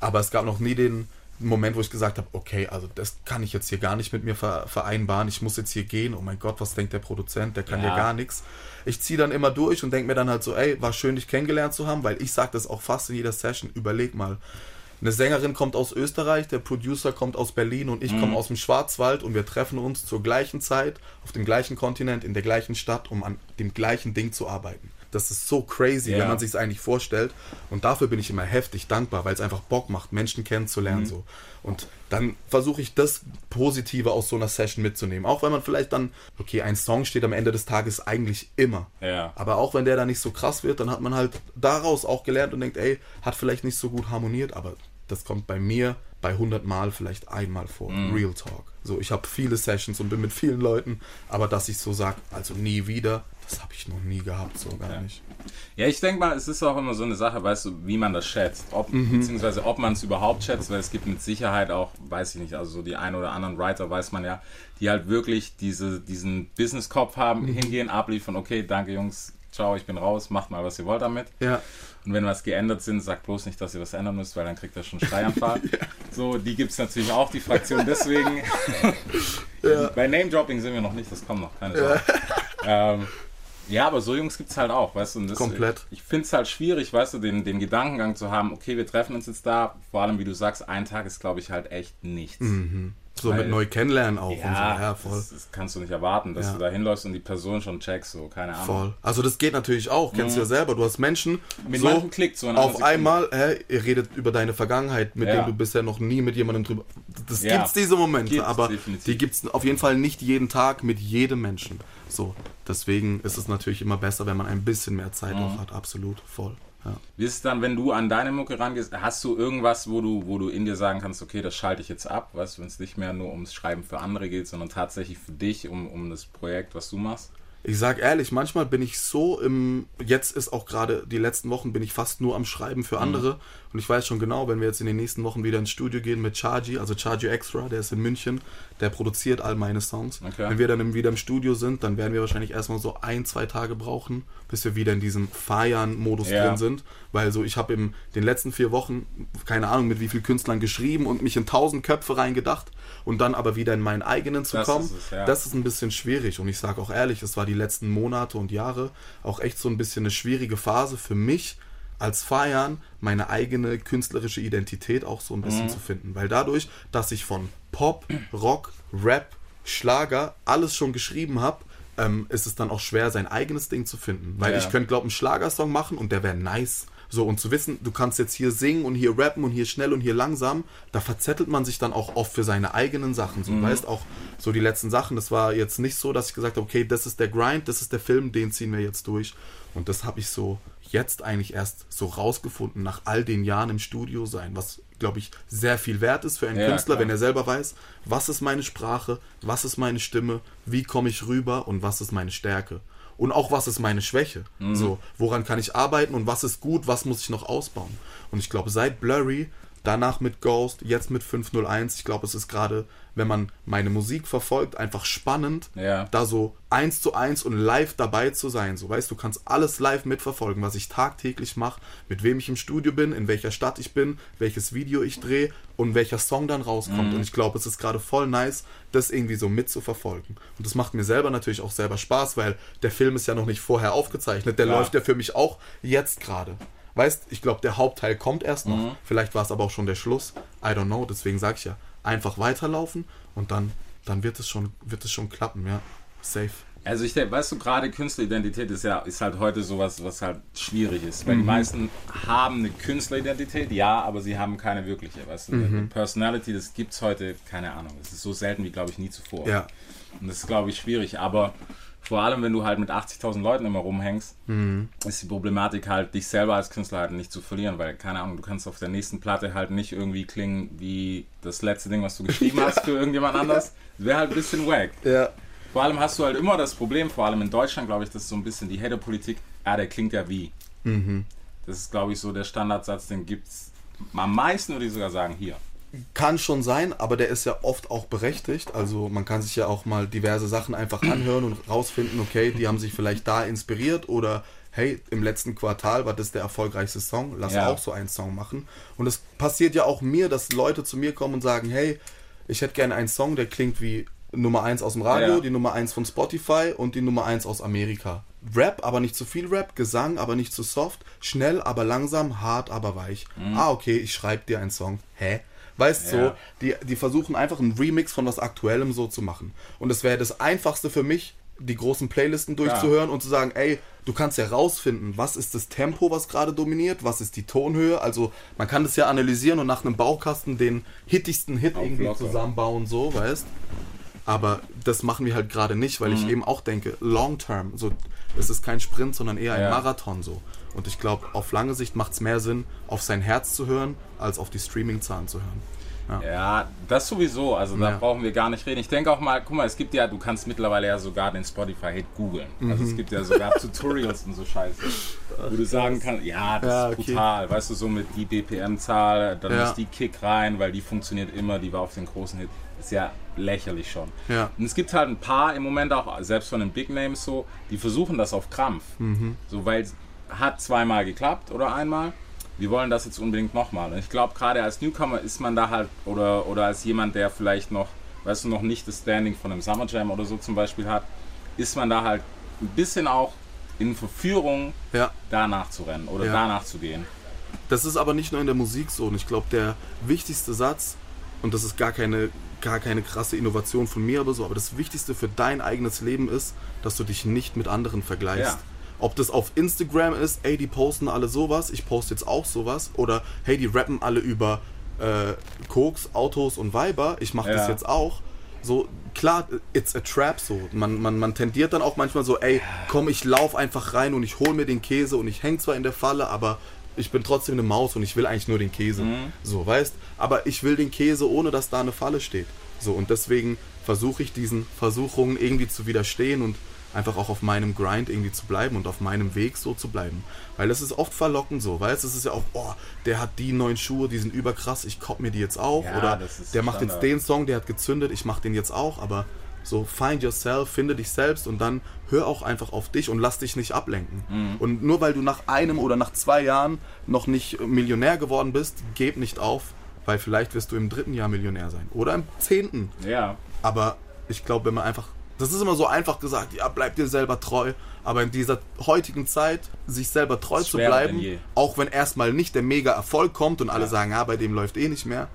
Speaker 6: Aber es gab noch nie den Moment, wo ich gesagt habe, okay, also das kann ich jetzt hier gar nicht mit mir ver vereinbaren. Ich muss jetzt hier gehen. Oh mein Gott, was denkt der Produzent? Der kann ja,
Speaker 1: Ja.
Speaker 6: gar nichts. Ich ziehe dann immer durch und denke mir dann halt so, ey, war schön, dich kennengelernt zu haben, weil ich sage das auch fast in jeder Session. Überleg mal. Eine Sängerin kommt aus Österreich, der Producer kommt aus Berlin und ich komme aus dem Schwarzwald und wir treffen uns zur gleichen Zeit auf dem gleichen Kontinent in der gleichen Stadt, um an dem gleichen Ding zu arbeiten. Das ist so crazy,
Speaker 1: Ja.
Speaker 6: wenn man sich es eigentlich vorstellt. Und dafür bin ich immer heftig dankbar, weil es einfach Bock macht, Menschen kennenzulernen.
Speaker 1: Mhm.
Speaker 6: So. Und dann versuche ich das Positive aus so einer Session mitzunehmen. Auch wenn man vielleicht dann, okay, ein Song steht am Ende des Tages eigentlich immer.
Speaker 1: Ja.
Speaker 6: Aber auch wenn der dann nicht so krass wird, dann hat man halt daraus auch gelernt und denkt, ey, hat vielleicht nicht so gut harmoniert, aber das kommt bei mir bei 100 Mal vielleicht einmal vor.
Speaker 1: Mhm.
Speaker 6: Real Talk. So, ich habe viele Sessions und bin mit vielen Leuten, aber dass ich so sage, also nie wieder, das habe ich noch nie gehabt, so gar
Speaker 1: Ja.
Speaker 6: nicht.
Speaker 1: Ja, ich denke mal, es ist auch immer so eine Sache, weißt du, wie man das schätzt. Ob,
Speaker 6: Mhm.
Speaker 1: Beziehungsweise ob man es überhaupt schätzt, weil es gibt mit Sicherheit auch, weiß ich nicht, also so die ein oder anderen Writer weiß man ja, die halt wirklich diese, diesen Business-Kopf haben,
Speaker 6: Mhm.
Speaker 1: hingehen, abliefern, okay, danke Jungs, ciao, ich bin raus, macht mal, was ihr wollt damit.
Speaker 6: Ja.
Speaker 1: Und wenn was geändert sind, sagt bloß nicht, dass ihr was ändern müsst, weil dann kriegt er schon Schreianfall. So, die gibt es natürlich auch, die Fraktion. Deswegen, bei Name-Dropping sind wir noch nicht, das kommt noch, keine Sorge. Ähm, ja, aber so Jungs gibt es halt auch, weißt du.
Speaker 6: Komplett.
Speaker 1: Ich, ich finde es halt schwierig, weißt du, den, den Gedankengang zu haben, okay, wir treffen uns jetzt da. Vor allem, wie du sagst, ein Tag ist, glaube ich, halt echt nichts.
Speaker 6: So
Speaker 1: Weil-
Speaker 6: mit neu kennenlernen auch. und so.
Speaker 1: Ja,
Speaker 6: ja voll.
Speaker 1: Das, das kannst du nicht erwarten, dass
Speaker 6: Ja.
Speaker 1: du da hinläufst und die Person schon checkst, so, keine Ahnung.
Speaker 6: Voll. Also das geht natürlich auch, kennst du ja selber. Du hast Menschen,
Speaker 1: Mhm. Mit
Speaker 6: so
Speaker 1: manchen klickt so
Speaker 6: auf einmal, hä, ihr redet über deine Vergangenheit, mit
Speaker 1: Ja.
Speaker 6: dem du bisher noch nie mit jemandem drüber. Das
Speaker 1: Ja.
Speaker 6: gibt's diese Momente,
Speaker 1: Gibt's
Speaker 6: aber
Speaker 1: definitiv.
Speaker 6: die gibt's auf jeden Fall nicht jeden Tag mit jedem Menschen. So, deswegen ist es natürlich immer besser, wenn man ein bisschen mehr Zeit
Speaker 1: Mhm.
Speaker 6: auch hat. Absolut, voll. Ja.
Speaker 1: Wie ist es dann, wenn du an deine Mucke rangehst? Hast du irgendwas, wo du, wo du in dir sagen kannst, okay, das schalte ich jetzt ab, weißt du, wenn es nicht mehr nur ums Schreiben für andere geht, sondern tatsächlich für dich, um, um das Projekt, was du machst?
Speaker 6: Ich sag ehrlich, manchmal bin ich so im. Jetzt ist auch gerade die letzten Wochen bin ich fast nur am Schreiben
Speaker 1: Mhm.
Speaker 6: für andere. Und ich weiß schon genau, wenn wir jetzt in den nächsten Wochen wieder ins Studio gehen mit Chargy, also Chargy Extra, der ist in München, der produziert all meine Songs.
Speaker 1: Okay.
Speaker 6: Wenn wir dann wieder im Studio sind, dann werden wir wahrscheinlich erstmal so ein, zwei Tage brauchen, bis wir wieder in diesem Feiern-Modus
Speaker 1: Ja.
Speaker 6: drin sind. Weil so, ich habe in den letzten vier Wochen, keine Ahnung, mit wie vielen Künstlern geschrieben und mich in tausend Köpfe reingedacht und dann aber wieder in meinen eigenen zu
Speaker 1: Das
Speaker 6: kommen.
Speaker 1: ist es, ja.
Speaker 6: Das ist ein bisschen schwierig und ich sage auch ehrlich, es war die letzten Monate und Jahre auch echt so ein bisschen eine schwierige Phase für mich als Feiern meine eigene künstlerische Identität auch so ein bisschen
Speaker 1: Mhm.
Speaker 6: zu finden, weil dadurch, dass ich von Pop, Rock, Rap, Schlager alles schon geschrieben habe, ähm, ist es dann auch schwer, sein eigenes Ding zu finden. Weil
Speaker 1: Ja.
Speaker 6: ich könnte, glaube ich, einen Schlagersong machen und der wäre nice. So, und zu wissen, du kannst jetzt hier singen und hier rappen und hier schnell und hier langsam, da verzettelt man sich dann auch oft für seine eigenen Sachen. So, weißt auch so die letzten Sachen. Das war jetzt nicht so, dass ich gesagt habe, okay, das ist der Grind, das ist der Film, den ziehen wir jetzt durch. Und das habe ich so jetzt eigentlich erst so rausgefunden, nach all den Jahren im Studio sein, was, glaube ich, sehr viel wert ist für einen
Speaker 1: Ja,
Speaker 6: Künstler,
Speaker 1: klar.
Speaker 6: wenn er selber weiß, was ist meine Sprache, was ist meine Stimme, wie komme ich rüber und was ist meine Stärke. Und auch was ist meine Schwäche. So, woran kann ich arbeiten und was ist gut, was muss ich noch ausbauen. Und ich glaube, seit Blurry, danach mit Ghost, jetzt mit 501, ich glaube, es ist gerade, wenn man meine Musik verfolgt, einfach spannend,
Speaker 1: Ja.
Speaker 6: da so eins zu eins und live dabei zu sein. So, weißt du, kannst alles live mitverfolgen, was ich tagtäglich mache, mit wem ich im Studio bin, in welcher Stadt ich bin, welches Video ich drehe und welcher Song dann rauskommt. Und ich glaube, es ist gerade voll nice, das irgendwie so mitzuverfolgen. Und das macht mir selber natürlich auch selber Spaß, weil der Film ist ja noch nicht vorher aufgezeichnet. Der
Speaker 1: Klar.
Speaker 6: läuft ja für mich auch jetzt gerade. Weißt, ich glaube, der Hauptteil kommt erst noch. Vielleicht war es aber auch schon der Schluss. I don't know. Deswegen sage ich ja, einfach weiterlaufen und dann, dann wird es schon, wird es schon klappen, ja. Safe.
Speaker 1: Also ich denke, weißt du, gerade Künstleridentität ist ja ist halt heute sowas, was halt schwierig ist. Weil die
Speaker 6: Mhm.
Speaker 1: meisten haben eine Künstleridentität, ja, aber sie haben keine wirkliche. Weißt du,
Speaker 6: Mhm.
Speaker 1: eine Personality, das gibt's heute, keine Ahnung. Es ist so selten wie, glaube ich, nie zuvor.
Speaker 6: Ja.
Speaker 1: Und das ist, glaube ich, schwierig. Aber vor allem, wenn du halt mit 80.000 Leuten immer rumhängst,
Speaker 6: Mhm.
Speaker 1: ist die Problematik halt, dich selber als Künstler halt nicht zu verlieren, weil, keine Ahnung, du kannst auf der nächsten Platte halt nicht irgendwie klingen wie das letzte Ding, was du geschrieben hast für irgendjemand anders. Das wäre halt ein bisschen wack.
Speaker 6: Ja.
Speaker 1: Vor allem hast du halt immer das Problem, vor allem in Deutschland, glaube ich, das ist so ein bisschen die Hater-Politik. Ah, der klingt ja wie. Das ist, glaube ich, so der Standardsatz, den gibt es am meisten, würde ich sogar sagen, hier.
Speaker 6: Kann schon sein, aber der ist ja oft auch berechtigt. Also man kann sich ja auch mal diverse Sachen einfach anhören und rausfinden, okay, die haben sich vielleicht da inspiriert oder hey, im letzten Quartal war das der erfolgreichste Song, lass
Speaker 1: Ja.
Speaker 6: auch so einen Song machen. Und es passiert ja auch mir, dass Leute zu mir kommen und sagen, hey, ich hätte gerne einen Song, der klingt wie Nummer 1 aus dem Radio,
Speaker 1: Ja.
Speaker 6: die Nummer 1 von Spotify und die Nummer 1 aus Amerika. Rap, aber nicht zu viel Rap, Gesang, aber nicht zu soft, schnell, aber langsam, hart, aber weich. Ah, okay, ich schreibe dir einen Song. Hä? Weißt du,
Speaker 1: Ja.
Speaker 6: so, die, die versuchen einfach einen Remix von was Aktuellem so zu machen. Und es wäre das Einfachste für mich, die großen Playlisten durchzuhören und zu sagen, ey, du kannst ja rausfinden, was ist das Tempo, was gerade dominiert, was ist die Tonhöhe. Also man kann das ja analysieren und nach einem Baukasten den hittigsten Hit
Speaker 1: Auf
Speaker 6: irgendwie
Speaker 1: locker.
Speaker 6: zusammenbauen, so, weißt aber das machen wir halt gerade nicht, weil
Speaker 1: Mhm.
Speaker 6: ich eben auch denke, long term, so, es ist kein Sprint, sondern eher ein
Speaker 1: Ja.
Speaker 6: Marathon so. Und ich glaube, auf lange Sicht macht es mehr Sinn, auf sein Herz zu hören, als auf die Streaming-Zahlen zu hören.
Speaker 1: Ja, das sowieso. Also da
Speaker 6: Ja.
Speaker 1: brauchen wir gar nicht reden. Ich denke auch mal, guck mal, es gibt ja, du kannst mittlerweile ja sogar den Spotify-Hit googeln. Also
Speaker 6: Mhm.
Speaker 1: es gibt ja sogar Tutorials und so Scheiße. Wo du sagen kannst, ja, das
Speaker 6: Ja,
Speaker 1: ist
Speaker 6: okay.
Speaker 1: brutal. Weißt du, so mit die BPM-Zahl, dann
Speaker 6: Ja.
Speaker 1: muss die Kick rein, weil die funktioniert immer, die war auf den großen Hit. Ist ja lächerlich schon.
Speaker 6: Ja.
Speaker 1: Und es gibt halt ein paar im Moment auch, selbst von den Big Names so, die versuchen das auf Krampf.
Speaker 6: Mhm.
Speaker 1: So, weil es hat zweimal geklappt oder einmal. Wir wollen das jetzt unbedingt nochmal. Und ich glaube, gerade als Newcomer ist man da halt, oder, oder als jemand, der vielleicht noch, weißt du, noch nicht das Standing von einem Summer Jam oder so zum Beispiel hat, ist man da halt ein bisschen auch in Verführung,
Speaker 6: Ja.
Speaker 1: danach zu rennen oder
Speaker 6: Ja.
Speaker 1: danach zu gehen.
Speaker 6: Das ist aber nicht nur in der Musik so. Und ich glaube, der wichtigste Satz, und das ist gar keine, gar keine krasse Innovation von mir aber so, aber das Wichtigste für dein eigenes Leben ist, dass du dich nicht mit anderen vergleichst.
Speaker 1: Ja.
Speaker 6: Ob das auf Instagram ist, ey, die posten alle sowas, ich poste jetzt auch sowas, oder hey, die rappen alle über äh, Koks, Autos und Weiber, ich mache das
Speaker 1: Ja.
Speaker 6: jetzt auch. So, klar, it's a trap so. Man, man, man tendiert dann auch manchmal so, ey, komm, ich lauf einfach rein und ich hol mir den Käse und ich häng zwar in der Falle, aber ich bin trotzdem eine Maus und ich will eigentlich nur den Käse. So, weißt? Aber ich will den Käse, ohne dass da eine Falle steht. So, und deswegen versuche ich diesen Versuchungen irgendwie zu widerstehen und einfach auch auf meinem Grind irgendwie zu bleiben und auf meinem Weg so zu bleiben. Weil es ist oft verlockend so, weißt es ist ja auch, oh, der hat die neuen Schuhe, die sind überkrass, ich kauf mir die jetzt auch.
Speaker 1: Ja,
Speaker 6: Oder
Speaker 1: das ist
Speaker 6: der macht
Speaker 1: Standard.
Speaker 6: jetzt den Song, der hat gezündet, ich mach den jetzt auch, aber so find yourself, finde dich selbst und dann hör auch einfach auf dich und lass dich nicht ablenken.
Speaker 1: Mhm.
Speaker 6: Und nur weil du nach einem oder nach zwei Jahren noch nicht Millionär geworden bist, geb nicht auf, weil vielleicht wirst du im dritten Jahr Millionär sein oder im zehnten.
Speaker 1: Ja.
Speaker 6: Aber ich glaube, wenn man einfach. Das ist immer so einfach gesagt, ja, bleib dir selber treu. Aber in dieser heutigen Zeit, sich selber treu zu bleiben, auch wenn erstmal nicht der Mega-Erfolg kommt und alle
Speaker 1: Ja.
Speaker 6: sagen, ja, bei dem läuft eh nicht mehr.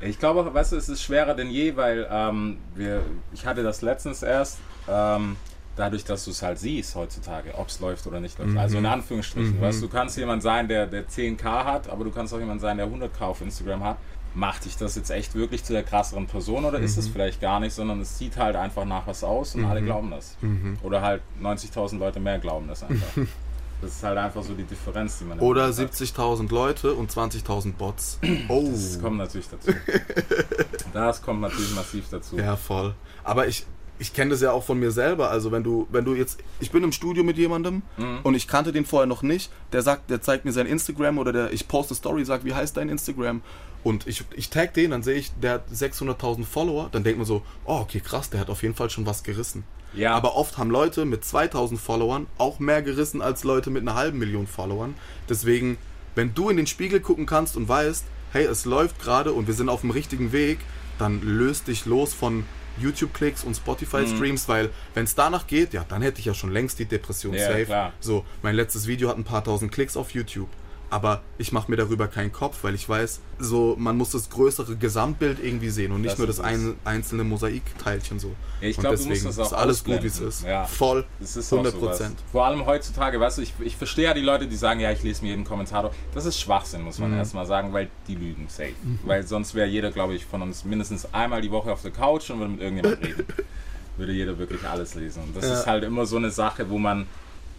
Speaker 1: Ich glaube, weißt du, es ist schwerer denn je, weil ähm, wir, ich hatte das letztens erst. Ähm, dadurch, dass du es halt siehst heutzutage, ob es läuft oder nicht läuft. Also in Anführungsstrichen, weißt du, du kannst jemand sein, der, der 10k hat, aber du kannst auch jemand sein, der 100k auf Instagram hat. Macht dich das jetzt echt wirklich zu der krasseren Person oder ist es vielleicht gar nicht, sondern es sieht halt einfach nach was aus und alle glauben das. Oder halt 90.000 Leute mehr glauben das einfach. das ist halt einfach so die Differenz, die man
Speaker 6: Oder
Speaker 1: hat.
Speaker 6: 70.000 Leute und 20.000 Bots. Oh.
Speaker 1: Das kommt natürlich dazu. das kommt natürlich massiv dazu.
Speaker 6: Ja, voll. Aber ich, ich kenne das ja auch von mir selber. Also wenn du, wenn du jetzt, ich bin im Studio mit jemandem und ich kannte den vorher noch nicht. Der sagt, der zeigt mir sein Instagram oder der, ich poste Story, sagt, wie heißt dein Instagram? Und ich, ich tag den, dann sehe ich, der hat 600.000 Follower. Dann denkt man so, oh, okay, krass, der hat auf jeden Fall schon was gerissen.
Speaker 1: Ja.
Speaker 6: Aber oft haben Leute mit 2000 Followern auch mehr gerissen als Leute mit einer halben Million Followern. Deswegen, wenn du in den Spiegel gucken kannst und weißt, hey, es läuft gerade und wir sind auf dem richtigen Weg, dann löst dich los von YouTube-Klicks und
Speaker 1: Mhm.
Speaker 6: Spotify-Streams, weil wenn es danach geht, ja, dann hätte ich ja schon längst die Depression
Speaker 1: Ja,
Speaker 6: safe.
Speaker 1: klar.
Speaker 6: So, mein letztes Video hat ein paar tausend Klicks auf YouTube. Aber ich mache mir darüber keinen Kopf, weil ich weiß, so man muss das größere Gesamtbild irgendwie sehen und nicht
Speaker 1: Das
Speaker 6: nur das ein, einzelne Mosaikteilchen so.
Speaker 1: Ja, ich glaube, du musst das auch
Speaker 6: ist alles gut, wie es ist.
Speaker 1: Ja.
Speaker 6: Voll,
Speaker 1: Das ist 100
Speaker 6: 100 Prozent.
Speaker 1: Vor allem heutzutage, weißt du, ich, ich verstehe ja die Leute, die sagen, ja, ich lese mir jeden Kommentar durch. Das ist Schwachsinn, muss
Speaker 6: Mhm.
Speaker 1: man erstmal sagen, weil die lügen safe. Weil sonst wäre jeder, glaube ich, von uns mindestens einmal die Woche auf der Couch und würde mit irgendjemandem reden. Würde jeder wirklich alles lesen. Und das
Speaker 6: Ja.
Speaker 1: ist halt immer so eine Sache, wo man,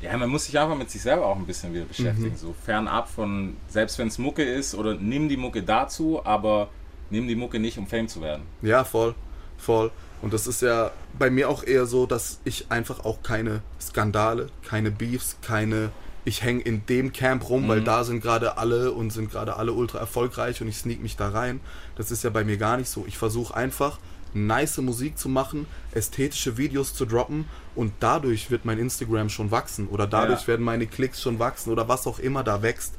Speaker 1: ja, man muss sich einfach mit sich selber auch ein bisschen wieder
Speaker 6: Mhm.
Speaker 1: beschäftigen. So fernab von, selbst wenn es Mucke ist, oder nimm die Mucke dazu, aber nimm die Mucke nicht, um Fame zu werden.
Speaker 6: Ja, voll, voll. Und das ist ja bei mir auch eher so, dass ich einfach auch keine Skandale, keine Beefs, keine. Ich hänge in dem Camp rum, weil da sind gerade alle und sind gerade alle ultra erfolgreich und ich sneak mich da rein. Das ist ja bei mir gar nicht so. Ich versuche einfach nice Musik zu machen, ästhetische Videos zu droppen und dadurch wird mein Instagram schon wachsen oder dadurch
Speaker 1: Ja.
Speaker 6: werden meine Klicks schon wachsen oder was auch immer da wächst.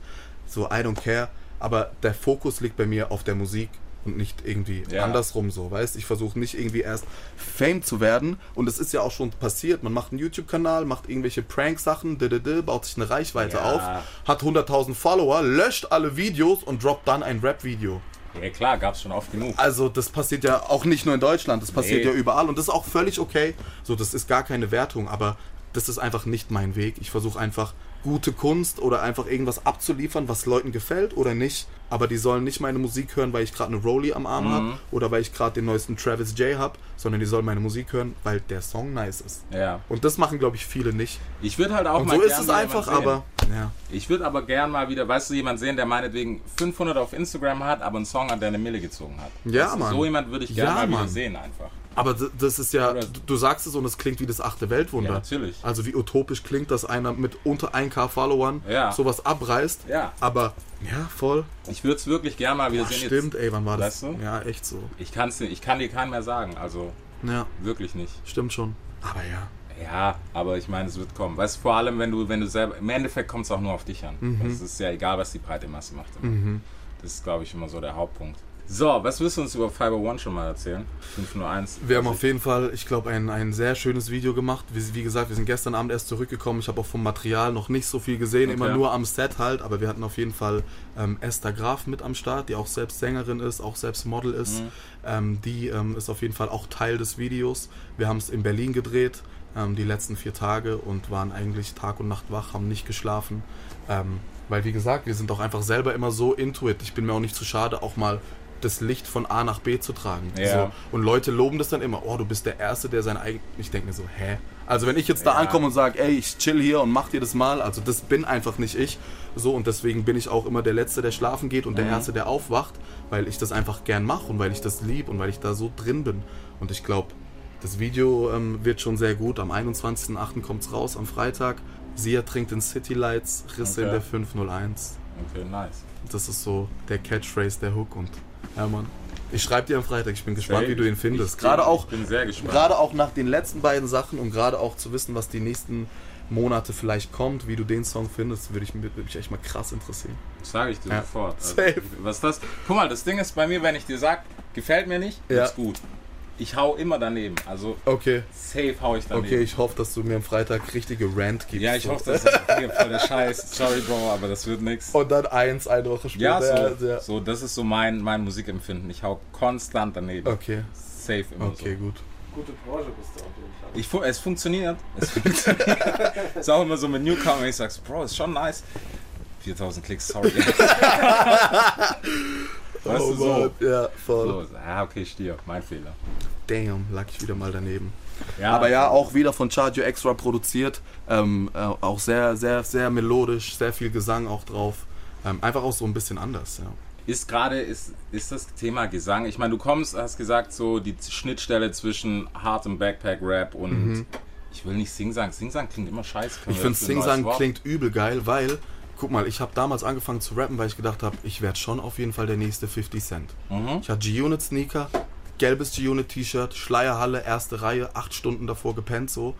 Speaker 6: So, I don't care. Aber der Fokus liegt bei mir auf der Musik und nicht irgendwie
Speaker 1: Ja.
Speaker 6: andersrum so, weißt? Ich versuche nicht irgendwie erst Fame zu werden und es ist ja auch schon passiert. Man macht einen YouTube-Kanal, macht irgendwelche Prank-Sachen, baut sich eine Reichweite
Speaker 1: Ja.
Speaker 6: auf, hat 100.000 Follower, löscht alle Videos und droppt dann ein Rap-Video.
Speaker 1: Ja, klar, gab es schon oft genug.
Speaker 6: Also das passiert ja auch nicht nur in Deutschland, das passiert
Speaker 1: Nee.
Speaker 6: ja überall und das ist auch völlig okay. So, das ist gar keine Wertung, aber das ist einfach nicht mein Weg. Ich versuche einfach gute Kunst oder einfach irgendwas abzuliefern, was Leuten gefällt oder nicht. Aber die sollen nicht meine Musik hören, weil ich gerade eine Rollie am Arm
Speaker 1: Mhm.
Speaker 6: habe oder weil ich gerade den neuesten Travis J habe, sondern die sollen meine Musik hören, weil der Song nice ist.
Speaker 1: Ja.
Speaker 6: Und das machen, glaube ich, viele nicht.
Speaker 1: Ich würde halt auch
Speaker 6: Und
Speaker 1: mal
Speaker 6: so ist es
Speaker 1: wieder
Speaker 6: einfach, aber ja.
Speaker 1: Ich würde aber gern mal wieder, weißt du, jemand sehen, der meinetwegen 500 auf Instagram hat, aber einen Song hat, der eine Mille gezogen hat.
Speaker 6: Ja,
Speaker 1: weißt du,
Speaker 6: Mann.
Speaker 1: So jemand würde ich gerne
Speaker 6: Ja,
Speaker 1: mal wieder
Speaker 6: Mann.
Speaker 1: sehen einfach.
Speaker 6: Aber das ist ja, du, sagst es und es klingt wie das achte Weltwunder.
Speaker 1: Ja, natürlich.
Speaker 6: Also wie utopisch klingt, dass einer mit unter 1k Followern
Speaker 1: Ja.
Speaker 6: sowas abreißt.
Speaker 1: Ja.
Speaker 6: Aber ja, voll.
Speaker 1: Ich würde es wirklich gern mal wieder
Speaker 6: Boah,
Speaker 1: sehen.
Speaker 6: stimmt, ey, wann war das?
Speaker 1: Weißt du?
Speaker 6: Ja, echt so.
Speaker 1: Ich, kann's, nicht- ich kann dir keinen mehr sagen, also
Speaker 6: Ja,
Speaker 1: wirklich nicht.
Speaker 6: stimmt schon. Aber ja.
Speaker 1: Ja, aber ich meine, es wird kommen. Weißt du, vor allem, wenn du, wenn du selber, im Endeffekt kommt es auch nur auf dich an.
Speaker 6: Mhm.
Speaker 1: Es ist ja egal, was die breite Masse macht. Immer. Das ist, glaube ich, immer so der Hauptpunkt. So, was willst du uns über Fiber One schon mal erzählen? 501.
Speaker 6: Wir haben auf jeden Fall, ich glaube, ein, ein sehr schönes Video gemacht. Wie, wie gesagt, wir sind gestern Abend erst zurückgekommen. Ich habe auch vom Material noch nicht so viel gesehen,
Speaker 1: Okay.
Speaker 6: immer nur am Set halt. Aber wir hatten auf jeden Fall ähm, Esther Graf mit am Start, die auch selbst Sängerin ist, auch selbst Model ist. Ähm, die ähm, ist auf jeden Fall auch Teil des Videos. Wir haben es in Berlin gedreht, ähm, die letzten vier Tage und waren eigentlich Tag und Nacht wach, haben nicht geschlafen. Ähm, weil, wie gesagt, wir sind auch einfach selber immer so into it. Ich bin mir auch nicht zu schade, auch mal das Licht von A nach B zu tragen.
Speaker 1: Ja.
Speaker 6: So. Und Leute loben das dann immer, oh, du bist der Erste, der sein eigen... Ich denke mir so, hä? Also wenn ich jetzt da
Speaker 1: Ja.
Speaker 6: ankomme und sage, ey, ich chill hier und mach dir das mal, also das bin einfach nicht ich. So, und deswegen bin ich auch immer der Letzte, der schlafen geht und der Erste, der aufwacht, weil ich das einfach gern mache und weil ich das lieb und weil ich da so drin bin. Und ich glaube, das Video ähm, wird schon sehr gut. Am 21.08. kommt es raus, am Freitag. Sia trinkt in City Lights, Risse in
Speaker 1: Okay.
Speaker 6: der 501.
Speaker 1: Okay, nice.
Speaker 6: Das ist so der Catchphrase, der Hook und ja, Mann. Ich schreibe dir am Freitag, ich bin gespannt,
Speaker 1: Safe.
Speaker 6: wie du ihn findest.
Speaker 1: Ich
Speaker 6: Gerade
Speaker 1: bin-
Speaker 6: auch, gerade auch nach den letzten beiden Sachen und gerade auch zu wissen, was die nächsten Monate vielleicht kommt, wie du den Song findest, würde ich würde mich echt mal krass interessieren.
Speaker 1: Das sage ich dir
Speaker 6: Ja.
Speaker 1: sofort. Also,
Speaker 6: Safe.
Speaker 1: Was das? Guck mal, das Ding ist bei mir, wenn ich dir sag, gefällt mir nicht,
Speaker 6: Ja.
Speaker 1: ist gut. Ich hau immer daneben. Also
Speaker 6: Okay,
Speaker 1: safe hau ich daneben.
Speaker 6: okay, ich hoffe, dass du mir am Freitag richtige Rant gibst.
Speaker 1: ja, ich hoffe, das ist voll der Scheiß. Sorry, Bro, aber das wird nix.
Speaker 6: Und dann eins, eine Woche
Speaker 1: Ja,
Speaker 6: später.
Speaker 1: so,
Speaker 6: ja.
Speaker 1: so, das ist so mein, mein Musikempfinden. Ich hau konstant daneben.
Speaker 6: Okay,
Speaker 1: Safe immer
Speaker 6: okay,
Speaker 1: so.
Speaker 6: gut.
Speaker 4: Gute Branche bist du auf jeden Fall.
Speaker 1: Ich, fu- es funktioniert. Es funktioniert. ist auch immer so mit Newcomer, ich sag's, Bro, ist schon nice. 4000 Klicks, sorry. weißt du, so.
Speaker 6: Ja, voll.
Speaker 1: so. Ja, okay, Stier, mein Fehler.
Speaker 6: Damn, lag ich wieder mal daneben.
Speaker 1: Ja,
Speaker 6: Aber ja, auch wieder von Charge Extra produziert. Ähm, äh, auch sehr, sehr, sehr melodisch, sehr viel Gesang auch drauf. Ähm, einfach auch so ein bisschen anders, ja.
Speaker 1: Ist gerade, ist, ist das Thema Gesang, ich meine, du kommst, hast gesagt, so die Schnittstelle zwischen hartem Backpack-Rap und ich will nicht Singsang. Singsang klingt immer scheiße.
Speaker 6: Mhm. Ich finde Singsang klingt übel geil, weil, guck mal, ich habe damals angefangen zu rappen, weil ich gedacht habe, ich werde schon auf jeden Fall der nächste 50 Cent.
Speaker 1: Mhm.
Speaker 6: Ich hatte G-Unit Sneaker, gelbes G-Unit T-Shirt, Schleierhalle, erste Reihe, acht Stunden davor gepennt so.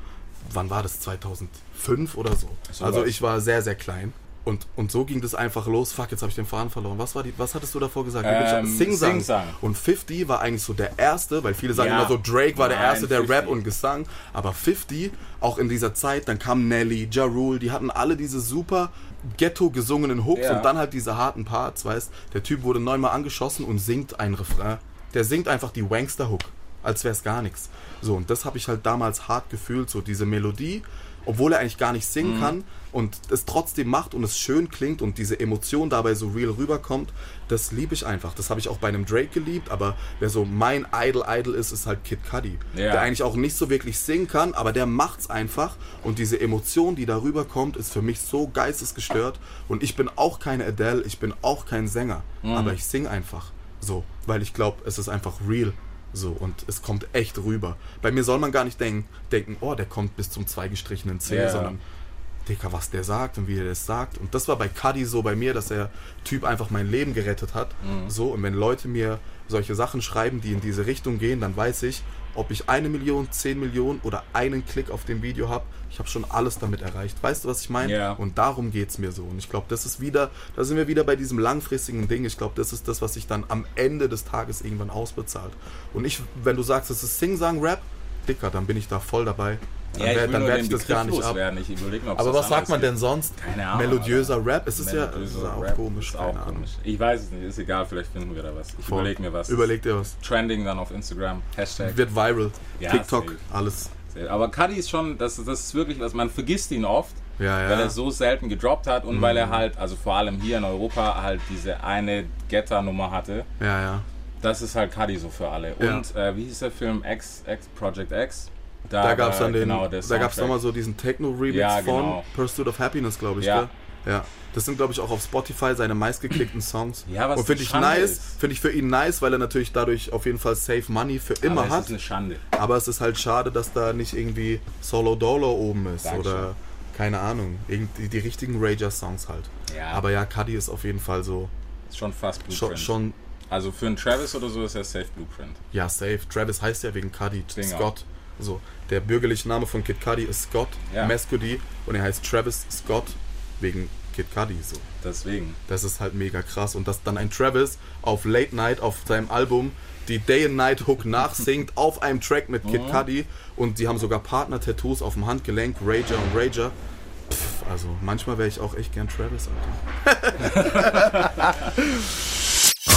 Speaker 6: Wann war das? 2005 oder so.
Speaker 1: So
Speaker 6: also
Speaker 1: was.
Speaker 6: ich war sehr, sehr klein. Und, und so ging das einfach los. Fuck, jetzt habe ich den Faden verloren. Was, war die, was hattest du davor gesagt?
Speaker 1: Ähm,
Speaker 6: Singsang.
Speaker 1: Singsang.
Speaker 6: Und 50 war eigentlich so der erste, weil viele sagen
Speaker 1: Ja.
Speaker 6: immer so, Drake war der
Speaker 1: Nein,
Speaker 6: erste, der
Speaker 1: 50.
Speaker 6: Rap und Gesang. Aber 50, auch in dieser Zeit, dann kam Nelly, Ja Rule, die hatten alle diese super Ghetto gesungenen Hooks
Speaker 1: Ja.
Speaker 6: und dann halt diese harten Parts, weißt Der Typ wurde neunmal angeschossen und singt ein Refrain. Der singt einfach die Wankster-Hook, als wäre es gar nichts. So, und das habe ich halt damals hart gefühlt, so diese Melodie, obwohl er eigentlich gar nicht
Speaker 1: Mhm.
Speaker 6: singen kann und es trotzdem macht und es schön klingt und diese Emotion dabei so real rüberkommt, das liebe ich einfach. Das habe ich auch bei einem Drake geliebt, aber wer so mein Idol-Idol ist, ist halt Kid Cudi.
Speaker 1: Ja.
Speaker 6: Der eigentlich auch nicht so wirklich singen kann, aber der macht's einfach und diese Emotion, die da rüberkommt, ist für mich so geistesgestört und ich bin auch keine Adele, ich bin auch kein Sänger,
Speaker 1: Mhm.
Speaker 6: aber ich sing einfach so, weil ich glaube, es ist einfach real. So, und es kommt echt rüber. Bei mir soll man gar nicht denken, denken oh, der kommt bis zum zweigestrichenen C,
Speaker 1: Ja.
Speaker 6: sondern Dicker, was der sagt und wie er das sagt. Und das war bei Cuddy so bei mir, dass der Typ einfach mein Leben gerettet hat.
Speaker 1: Mhm.
Speaker 6: So, und wenn Leute mir solche Sachen schreiben, die in diese Richtung gehen, dann weiß ich, ob ich eine Million, zehn Millionen oder einen Klick auf dem Video habe, ich habe schon alles damit erreicht. Weißt du, was ich meine?
Speaker 1: Ja.
Speaker 6: Und darum geht es mir so. Und ich glaube, das ist wieder, da sind wir wieder bei diesem langfristigen Ding. Ich glaube, das ist das, was sich dann am Ende des Tages irgendwann ausbezahlt. Und ich, wenn du sagst, es ist Sing-Sang-Rap, Dicker, dann bin ich da voll dabei. Dann,
Speaker 1: Ja, ich will
Speaker 6: dann werde ich das gar nicht ab.
Speaker 1: ob
Speaker 6: Aber was sagt man denn sonst?
Speaker 1: Keine Ahnung,
Speaker 6: Melodiöser Rap? Es ist ja es ist auch
Speaker 1: Rap
Speaker 6: komisch,
Speaker 1: Ist auch komisch. Ich weiß es nicht, ist egal, vielleicht finden wir da was. Ich überlege mir was.
Speaker 6: Überleg dir was.
Speaker 1: Trending dann auf Instagram, Hashtag.
Speaker 6: Wird viral.
Speaker 1: Ja,
Speaker 6: TikTok,
Speaker 1: safe.
Speaker 6: alles.
Speaker 1: Aber Cuddy ist schon, das, das ist wirklich was, man vergisst ihn oft,
Speaker 6: Ja, ja. Mhm.
Speaker 1: weil er so selten gedroppt hat und weil er halt, also vor allem hier in Europa, halt diese eine Getter-Nummer hatte.
Speaker 6: Ja, ja.
Speaker 1: Das ist halt Cuddy so für alle.
Speaker 6: Ja.
Speaker 1: Und äh, wie hieß der Film X, X Project X?
Speaker 6: Da gab es dann den,
Speaker 1: genau,
Speaker 6: da gab's
Speaker 1: Soundtrack.
Speaker 6: nochmal so diesen Techno-Remix
Speaker 1: Ja,
Speaker 6: von
Speaker 1: genau.
Speaker 6: Pursuit of Happiness, glaube ich,
Speaker 1: Ja.
Speaker 6: gell? Ja. Das sind, glaube ich, auch auf Spotify seine meistgeklickten Songs.
Speaker 1: Ja, was
Speaker 6: Und finde ich
Speaker 1: Schande
Speaker 6: nice, finde ich für ihn nice, weil er natürlich dadurch auf jeden Fall Safe Money für immer
Speaker 1: Aber es
Speaker 6: hat.
Speaker 1: ist eine Schande.
Speaker 6: Aber es ist halt schade, dass da nicht irgendwie Solo Dolo oben ist
Speaker 1: Dankeschön.
Speaker 6: oder keine Ahnung, irgendwie die richtigen Rager-Songs halt.
Speaker 1: Ja.
Speaker 6: Aber ja, Cuddy ist auf jeden Fall so
Speaker 1: Ist schon fast
Speaker 6: schon,
Speaker 1: Blueprint.
Speaker 6: schon
Speaker 1: Also für einen Travis oder so ist er safe Blueprint.
Speaker 6: ja safe. Travis heißt ja wegen Cuddy. Scott. So, der bürgerliche Name von Kid Cudi ist Scott
Speaker 1: Ja.
Speaker 6: Mescudi und er heißt Travis Scott wegen Kid Cudi so.
Speaker 1: Deswegen.
Speaker 6: Das ist halt mega krass und dass dann ein Travis auf Late Night auf seinem Album die Day and Night Hook nachsingt auf einem Track mit Kid Cudi und die haben sogar Partner-Tattoos auf dem Handgelenk, Rager und Rager. Pff, also manchmal wäre ich auch echt gern Travis, Alter.